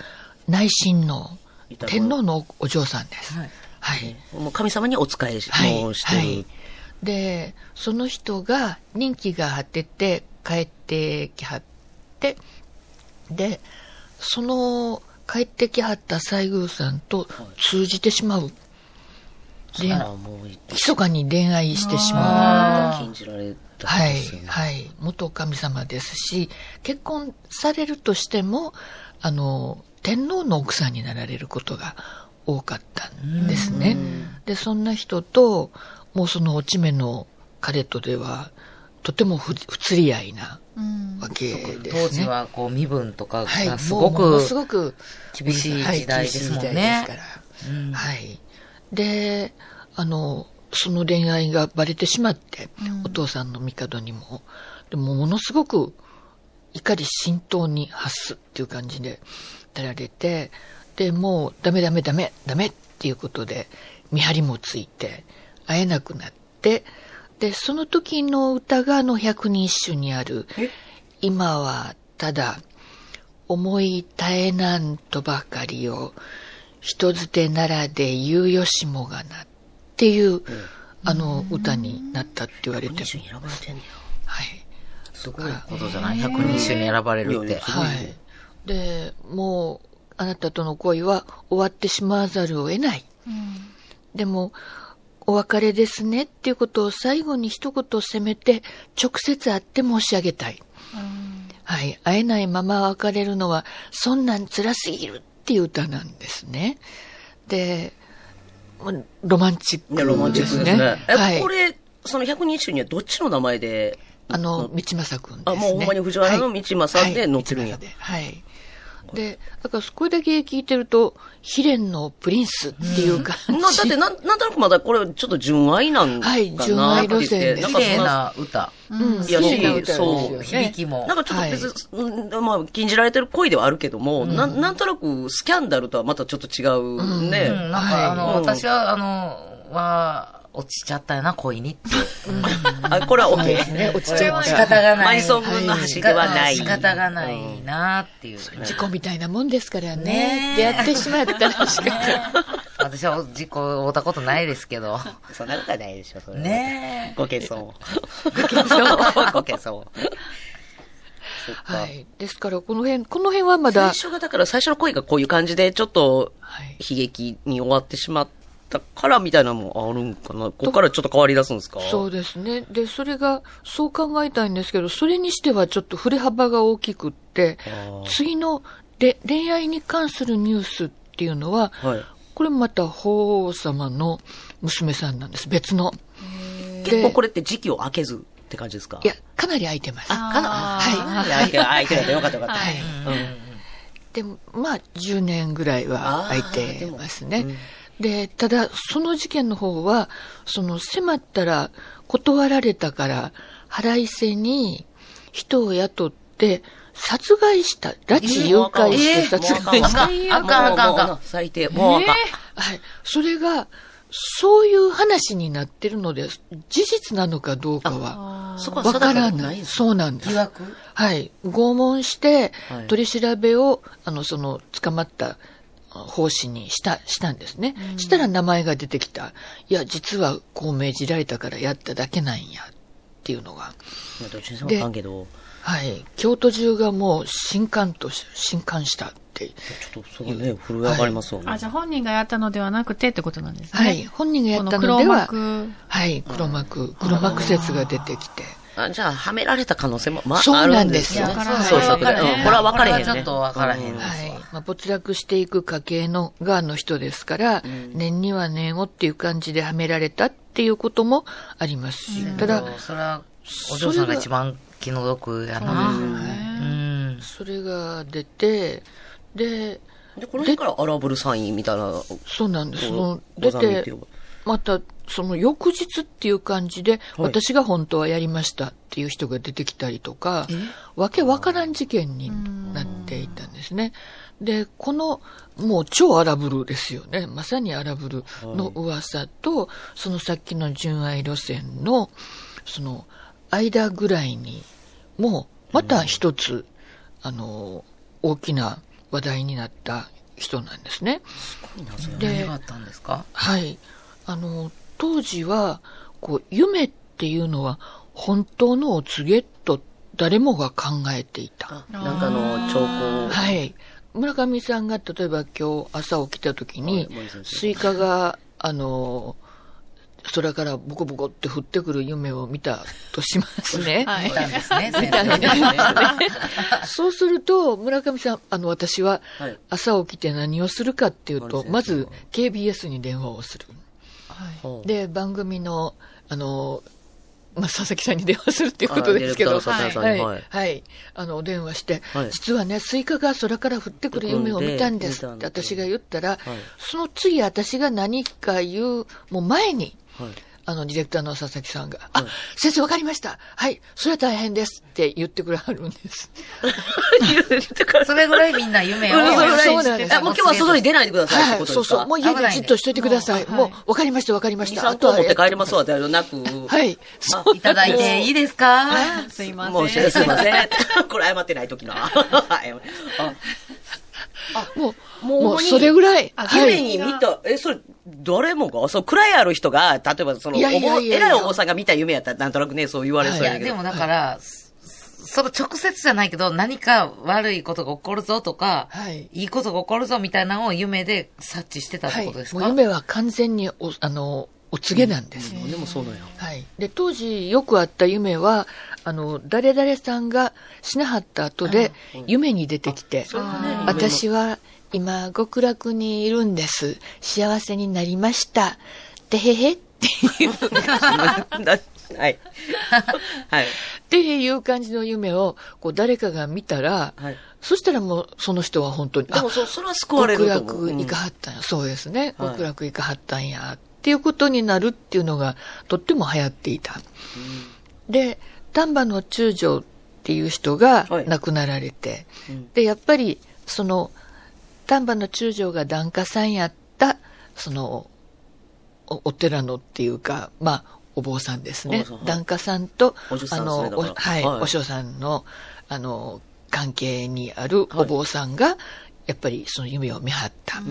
内親の天皇のお嬢さんです。はいはい。もう神様にお仕えし、はい。してる。はい。で、その人が任期が果てて帰ってきはって、で、その帰ってきはった西宮さんと通じてしまう。で、あもう、密かに恋愛してしまう。禁じられたんはいはい。元神様ですし、結婚されるとしても、あの、天皇の奥さんになられることが多かったんですね。で、そんな人と、もうその落ち目の彼とでは、とても不不釣り合いなうんわけですね。当時は、こう、身分とかはい、がすごくもうものすごく厳しい時代ですもんねはい厳しい時代ですから。うんはい。で、あの、その恋愛がバレてしまって、お父さんの帝にも、でもものすごく怒り浸透に発すっていう感じでやられて、で、もうダメダメダメダメっていうことで見張りもついて会えなくなって、で、その時の歌があの百人一首にある、今はただ思い絶えなんとばかりを人づてならで言うよしもがなっていう、あの歌になったって言われて一緒に選ばれてんねはい。すごいことじゃない百人一首に選ばれるってはい。で、もう、あなたとの恋は終わってしまわざるを得ない。でも、お別れですねっていうことを最後に一言責めて、直接会って申し上げたい。はい。会えないまま別れるのは、そんなん辛すぎるっていう歌なんですね。で、ロマンチッいや、ロマンチックですね。はいこ。れ、その百人一首にはどっちの名前で、あの、道正くんですね。あもうほんまに藤原の道正で載ってるんやはいはいでだからこれだけ聞いてると、悲恋のプリンスっていう感じ。なだってなん、なんとなくまだこれちょっと純愛なんかな。はい純愛路線。ですなんかそんな、綺麗な歌。うん、いやし綺麗な歌ですよそうね響きも。なんかちょっと別に、うんまあ、禁じられてる恋ではあるけども、なん。なんとなくスキャンダルとはまたちょっと違うね。うん、なんか、あの、はい私は、あの、は、落ちちゃったよな、恋にって。あ、これは OK ですね、落ちちゃいま仕した。方がない。マリソン軍の走りではない。仕方がないなっていう。事故みたいなもんですからね。ねえ出会ってしまったら仕方 (laughs) 私は事故を負ったことないですけど。そんなことはないでしょ、それはねご謙遜。ご謙遜。ご謙遜。そっか。はい。ですから、この辺、この辺はまだ、最初が、だから最初の恋がこういう感じで、ちょっとはい悲劇に終わってしまったからみたいなのもあるんかな？ここからちょっと変わり出すんですか？そうですね。で、それが、そう考えたいんですけど、それにしてはちょっと振れ幅が大きくって次ので恋愛に関するニュースっていうのは、はい。これまた法皇様の娘さんなんです。別の。結構これって時期を空けずって感じですか？いや、かなり空いてます。あ、かな、はいはい。相手がよかったよかった。はいでも、まあ、10年ぐらいは空いてますね。で、ただ、その事件の方は、その、迫ったら、断られたから、腹いせに人を雇って、殺害した。拉致誘拐して殺害した。あかんあかんあかんあかん最低。もうあかん。はい。それが、そういう話になってるので、事実なのかどうかは、そこはわからな。ないそうなんです疑。惑はい。拷問してはい、取り調べを、あの、その、捕まったあ奉仕にした、したんですね。したら名前が出てきた。いや、実はこう命じられたからやっただけなんや。っていうのが。まあどっちにしてもあかんけど、はい。京都中がもう、震撼とし、震撼したって。ちょっとそれね、震え上がりますわね。あ、じゃあ本人がやったのではなくてってことなんですね。はい。本人がやったこのでは、幕。はい。黒幕、黒幕説が出てきて。あじゃあ、はめられた可能性も、まあ、そうあるなんですよね。そうそう。これは分かれへんね。ちょっと分からへんうはい。まあ、没落していく家系のがの人ですから、年には年をっていう感じではめられたっていうこともありますし、ただ、それは、お嬢さんが一番気の毒やな。うん。それが出て、で、で、この辺から荒ぶるサインみたいな、そうなんです。出てまた、その翌日っていう感じで、私が本当はやりましたっていう人が出てきたりとか、わけわからん事件になっていたんですね。で、この、もう超荒ぶるですよね。まさに荒ぶるの噂と、そのさっきの純愛路線の、その、間ぐらいに、もう、また一つ、あの、大きな話題になった人なんですね。何でがあったんですか？はい。あの、当時は、こう、夢っていうのは、本当のお告げと誰もが考えていた。あなんかの兆候。はい。村上さんが、例えば今日朝起きた時にスイカが、あの、空からボコボコって降ってくる夢を見たとしますね。(laughs) はい見たんですね、(laughs) 先たん生ですね。そうすると、村上さん、あの、私ははい朝起きて何をするかっていうと、まず KBS に電話をする。ほう。で、番組の、あの、まあ、佐々木さんに電話するっていうことですけど、あディレクターの佐々木さんはい、にはい、はい。あの、お電話して、はい。実はね、スイカが空から降ってくる夢を見たんですって私が言ったら、はいその次私が何か言う、もう前に、はい。あの、ディレクターの佐々木さんが、あ、先生わかりました。はい、それは大変ですって言ってくれはるんです。(laughs) それぐらいみんな夢を (laughs) うんそれぐらいそうなんですあもう今日は外に出ないでくださいはい、そうそう。もう家でじっとしといてください。もう、わかりました、わかりまし2、た。3個持って帰りますわ、ではなく。はい。そういただいていいですか？すいません。もう、すいません。これ謝ってない時な。もう、もうそれぐらい。はい。夢に見た、え、それ、誰もが、そう、位ある人が、例えばその、いやいやい偉いお坊さんが見た夢やったら、なんとなくね、そう言われそういや、やけど。でもだから、その直接じゃないけど、何か悪いことが起こるぞとか、はい。いいことが起こるぞみたいなのを夢で察知してたってことですか、もう夢は完全にお、あの、お告げなんです。でもそうなんや。はい。で、当時よくあった夢は、あの、誰々さんが死なはった後で、夢に出てきて、私は今、極楽にいるんです。幸せになりました。てへへっていう、はい。はい。っていう感じの夢を、こう、誰かが見たら、はい。そしたらもう、その人は本当に、でも、そ、それは救われ極ると思う。楽行かはったんや。そうですね。はい極楽行かはったんや。っていうことになるっていうのが、とっても流行っていた。で、丹波の中将っていう人がはい。亡くなられて、うん。で、やっぱり、その、丹波の中将が檀家さんやった、その、おお寺のっていうか、まあ、お坊さんですね。檀家さんと、あの、はい、はい。お嬢さんの、あの、関係にあるお坊さんが、やっぱりその夢を見張った。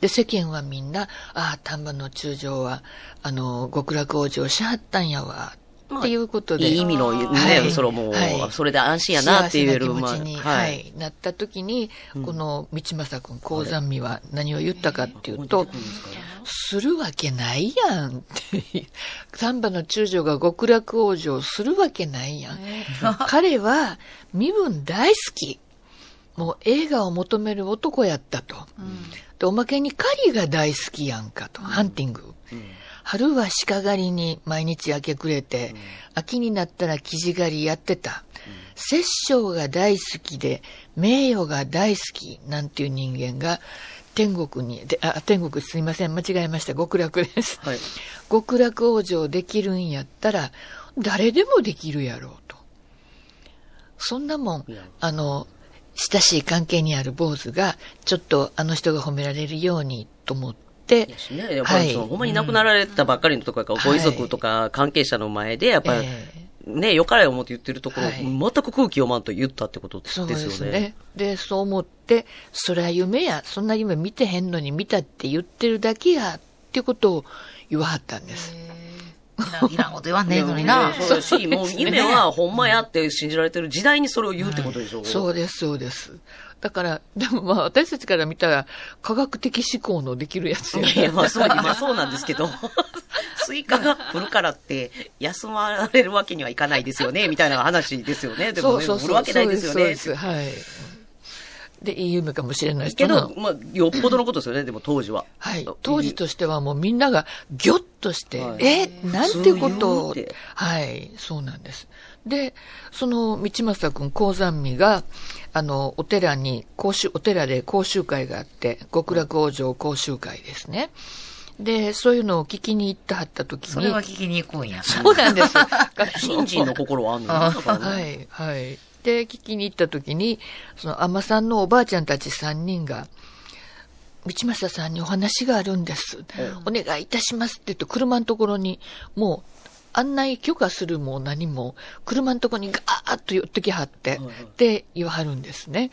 で、世間はみんな、ああ、丹波の中将は、あの、極楽往生しはったんやわ、っていうことで。いい意味のね、はいそれもう、はいそれで安心やなって言える。幸せな気持ちに、まあははいい、なった時に、この道正君、高山美は何を言ったかっていうと、するわけないやんっていう。(laughs) 丹波の中将が極楽往生するわけないやん。彼は身分大好き。もう映画を求める男やったと。で、おまけに狩りが大好きやんかと。ハンティング。春は鹿狩りに毎日明け暮れて、秋になったら生地狩りやってた。殺生が大好きで、名誉が大好きなんていう人間が、天国に、であ、天国すいません、間違えました。極楽です。はい。極楽往生できるんやったら、誰でもできるやろうと。そんなもんあの、親しい関係にある坊主が、ちょっとあの人が褒められるようにと思ってね、やっぱりその、はいほんまに亡くなられたばっかりのところから、ご遺族とか関係者の前で、やっぱり、ええ。ね、よかれ思って言ってるところ、はい。全く空気読まんと言ったってことですそうよね。ですね。で、そう思って、それは夢や、そんな夢見てへんのに見たって言ってるだけや、っていうことを言わはったんです。いらんこと言わんねえのにな。そうだし、もう夢はほんまやって信じられてる時代にそれを言うってことでしょ。そうです、そうです。だから、でもまあ私たちから見たら、科学的思考のできるやつやいや、まあそう、まあそうなんですけど、(laughs) スイカが降るからって、休まれるわけにはいかないですよね、みたいな話ですよね。でもね、そうそうそう。降るわけないですよね。そうですはい。で、いい夢かもしれないけど、まあ、よっぽどのことですよね、でも当時は。はい。当時としてはもうみんながギョッとして、はいえ、なんてこと？をはい、そうなんです。で、その道正くん、高山美が、あの、お寺に、講習、お寺で講習会があって、極楽往生講習会ですね。で、そういうのを聞きに行ってはった時に、それは聞きに行くんや。そうなんです。(laughs) 信心の心はあんの？(laughs) はい、はい。で、聞きに行った時に、その、海女さんのおばあちゃんたち3人が、道正さんにお話があるんです。お願いいたしますって言って、車のところに、もう、案内許可するも何も、車のところにガーッと寄ってきはって、で、言わはるんですね。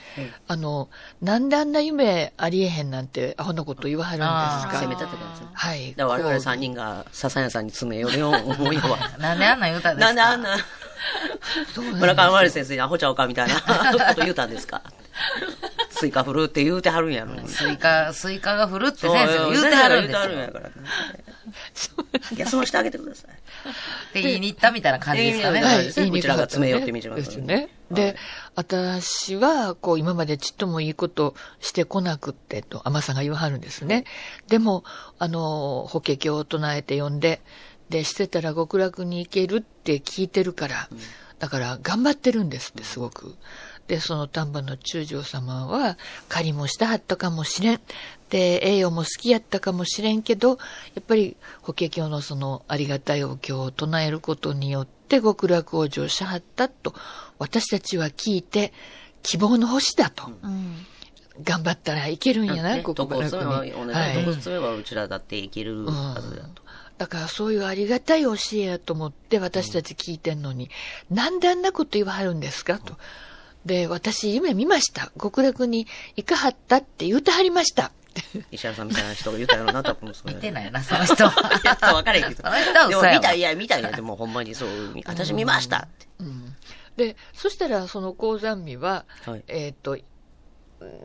あの、なんであんな夢ありえへんなんて、アホなこと言わはるんですか？責めたってことですね。はい。だから我々こう3人が笹屋さんに詰め寄るよう思いは。なんであんなん言うたんですか？なんであんな、(laughs) 村上真理先生にアホちゃうかみたいなこと言うたんですか？(laughs) スイカ降るって言うてはるんやろに。スイカ、スイカが降るって先生言うてはるんですよ。言うてはるんやからね。休ましてあげてください。って言いに行ったみたいな感じですかね。ははいい、うちらが詰め寄ってみちゃうですね。で、私は、こう、今までちっともいいことしてこなくって、と、尼さんが言わはるんですね。でも、あの、法華経を唱えて読んで、で、してたら極楽に行けるって聞いてるから、だから頑張ってるんですって、すごく。で、その丹波の中将様は、狩りもしたはったかもしれん。で、栄養も好きやったかもしれんけど、やっぱり、法華経のそのありがたいお経を唱えることによって極楽往生しはったと、私たちは聞いて、希望の星だと。うん。頑張ったらいけるんやな、ね、こ楽に。詰めは、同じはいどこ詰めはうちらだっていけるはずだと。だからそういうありがたい教えやと思って私たち聞いてんのに、なんであんなこと言わはるんですか？と。で、私夢見ました。極楽に行かはったって言うてはりました。(laughs) 石原さんみたいな人が言うたよな、多分それ。見てないな、その人は。(laughs) いや、分かれへんけど。(laughs) でも見たいや、見たいや、でもほんまにそう、私見ましたって。うんで、そしたらその高山美は、はいえっ、と、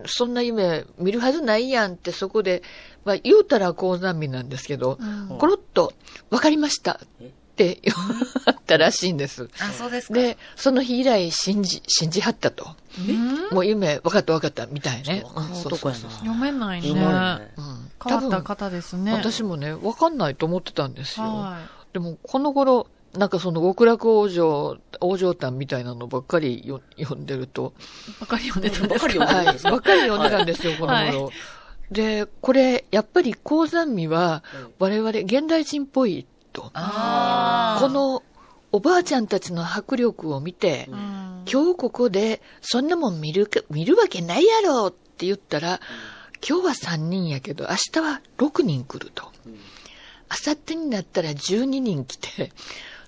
そんな夢見るはずないやんってそこで、まあ言うたら高山美なんですけど、コロッと分かりましたって言ったらしいんです。あ、そうですか。で、その日以来信じ、信じはったと。もう夢分かった分かったみたいね。あの男やな。読めないね。うん変わった方ですね。私もね、分かんないと思ってたんですよ。はでも、この頃、なんかその極楽往生、往生譚みたいなのばっかりよ読んでると、い。ばかり読んでたんですばか？読んではい、ばっかり読んでたんですよ、この頃。で、これ、やっぱり高山美は、我々現代人っぽいと。あーこのおばあちゃんたちの迫力を見て、うん今日ここで、そんなもん見るか、見るわけないやろって言ったら、今日は3人やけど、明日は6人来ると。明後日になったら12人来て、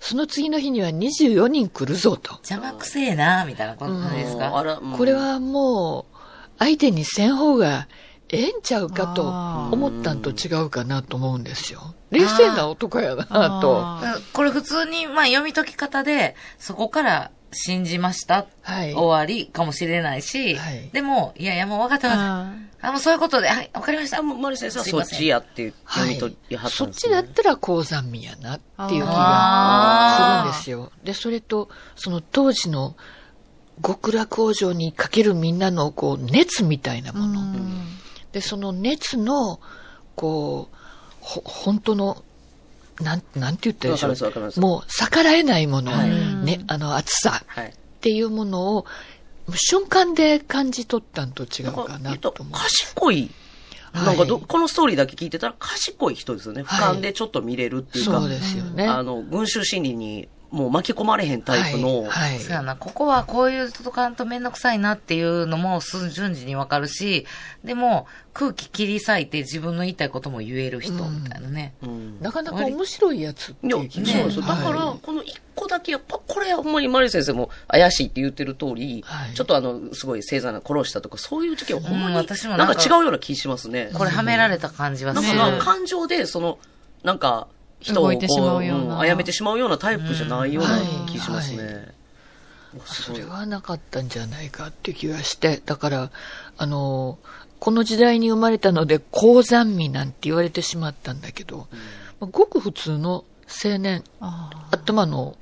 その次の日には24人来るぞと。邪魔くせえな、みたいな感じですか？うんこれ、はもう、相手にせん方がええんちゃうかと思ったんと違うかなと思うんですよ。冷静な男やなと。あこれ普通に、まあ読み解き方で、そこから信じました、はい。終わりかもしれないし、はいでも、いやいやもう分かった分かった。あ、もうそういうことで、はい、わかりました。あ、もうマリ先生はそっすいませんちやってはい読み取りはったそっんですねちだったら高山美やなっていう気がするんですよ。で、それと、その当時の極楽往生にかけるみんなのこう熱みたいなもの。で、その熱の、こう、ほ、本当の、なん、なんて言ったらいいでしょう。すもう逆らえないもの、はいね、あの熱さはい。っていうものを、瞬間で感じ取ったんと違うかなと思う。賢い。はいなんかど、このストーリーだけ聞いてたら賢い人ですよね。はい俯瞰でちょっと見れるっていうか。そうですよね。あの、群衆心理にもう巻き込まれへんタイプの、はいはいそうやな、ここはこういう人とかんとめんどくさいなっていうのもす順次にわかるし、でも空気切り裂いて自分の言いたいことも言える人みたいなね。うんなかなか面白いやつっていう気がそうですよ。だから、はいこの一個だけ、やっぱ、これほんまにマリ先生も怪しいって言ってる通り、はいちょっとあの、すごい星座な殺したとか、そういう時期はほんまうんに、私もなんかなんか違うような気しますね。これはめられた感じはする。なんかな、感情で、その、なんか、人をこ動いてしまうような。殺めてしまうようなタイプじゃないような気しますね。うんはすごい。それはなかったんじゃないかっていう気がして、だから、あの、この時代に生まれたので、高山味なんて言われてしまったんだけど、まあごく普通の青年、あ頭の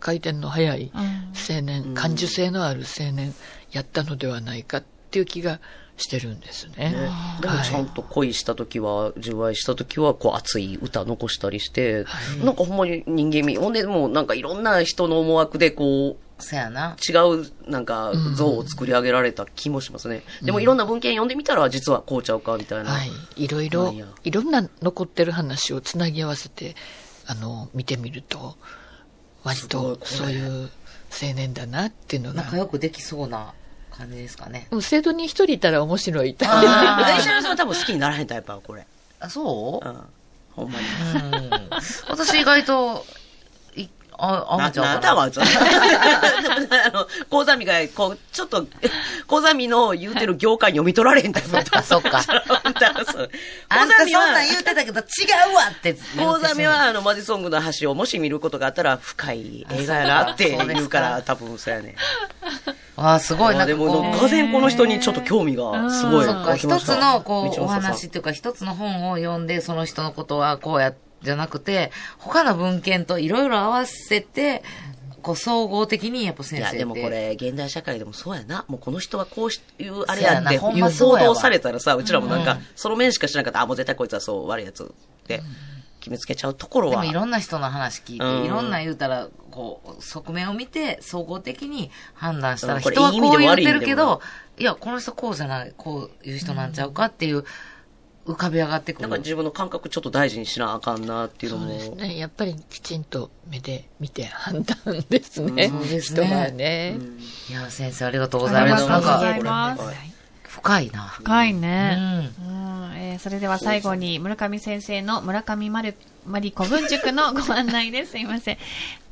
回転の速いあうん。青年、感受性のある青年、やったのではないかっていう気がしてるんですね。ねでもちゃんと恋した時は、純愛した時は、こう熱い歌残したりして、なんかほんまに人間味。ほんでもうなんかいろんな人の思惑でこう、そうやな。違うなんか像を作り上げられた気もしますね。でもいろんな文献読んでみたら、実はこうちゃうかみたいな。はい。いろいろいろんな残ってる話をつなぎ合わせて、あの、見てみると、割とそういう青年だなっていうのが仲、良くできそうな感じですかね。もう生徒に一人いたら面白い。あ石原さんは多分好きにならへんタイプはこれ。あ、そう？うん。ほんまに。うん。私意外と、い、あ、あなんちゃうかなんだわ、ちょっと。あの、講座見が、こう、ちょっと、講座見の言うてる業界読み取られへんタイプだった。そっか。あんた、そ。んなん言うてたけど違うわってってしまう。講座見は、あの、マジソングの橋をもし見ることがあったら、深い映画やなってあそうか言うから、多分そうやね。あーすごい、なでも、がぜこの人にちょっと興味がすごいそっか、一つの、こう、お話っていうか、一つの本を読んで、その人のことはこうやって、じゃなくて、他の文献といろいろ合わせて、こう、総合的に、やっぱ先いや、生って。でもこれ、現代社会でもそうやな。もうこの人はこういう、あれややって、んいう報まそうやわ。道されたらさ、うちらもなんか、その面しか知らなかった。ら、あ、もう絶対こいつはそう、悪いやつって、決めつけちゃうところは。でもいろんな人の話聞いて、うん。いろんな言うたら、こう、側面を見て、総合的に判断したら、人はこう言ってるけど、いや、この人こうじゃない、こういう人なんちゃうかっていう、浮かび上がってくる。なんか自分の感覚ちょっと大事にしなあかんなっていうのそうも。ですね。やっぱりきちんと目で見て判断ですね。そうですね人はね。いや、先生ありがとうございます。ありがとうございます。深いな。深いうね。ん。うんえーそれでは最後に村上先生の村上まるまり古文塾のご案内です。すいません。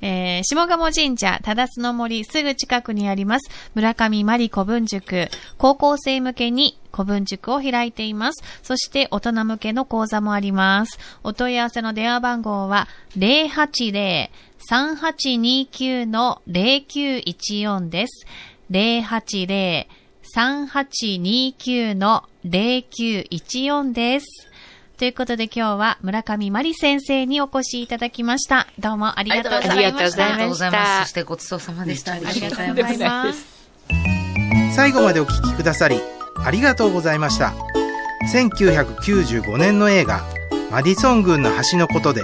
えー下鴨神社、忠須の森すぐ近くにあります村上まり古文塾。高校生向けに古文塾を開いています。そして大人向けの講座もあります。お問い合わせの電話番号は080-3829-0914です。080-3829-0914です。ということで今日は村上まり先生にお越しいただきました。どうもありがとうございました。ありがとうございます。そしてごちそうさまでした。ありがとうございとうございます。ます。最後までお聞きくださりありがとうございました1995年の映画「マディソン軍の橋」のことで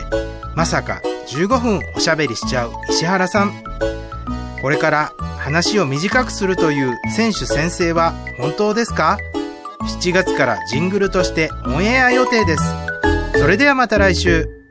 まさか15分おしゃべりしちゃう石原さんこれから話を短くするという選手先生は本当ですか？7月からジングルとしてオンエア予定です。それではまた来週。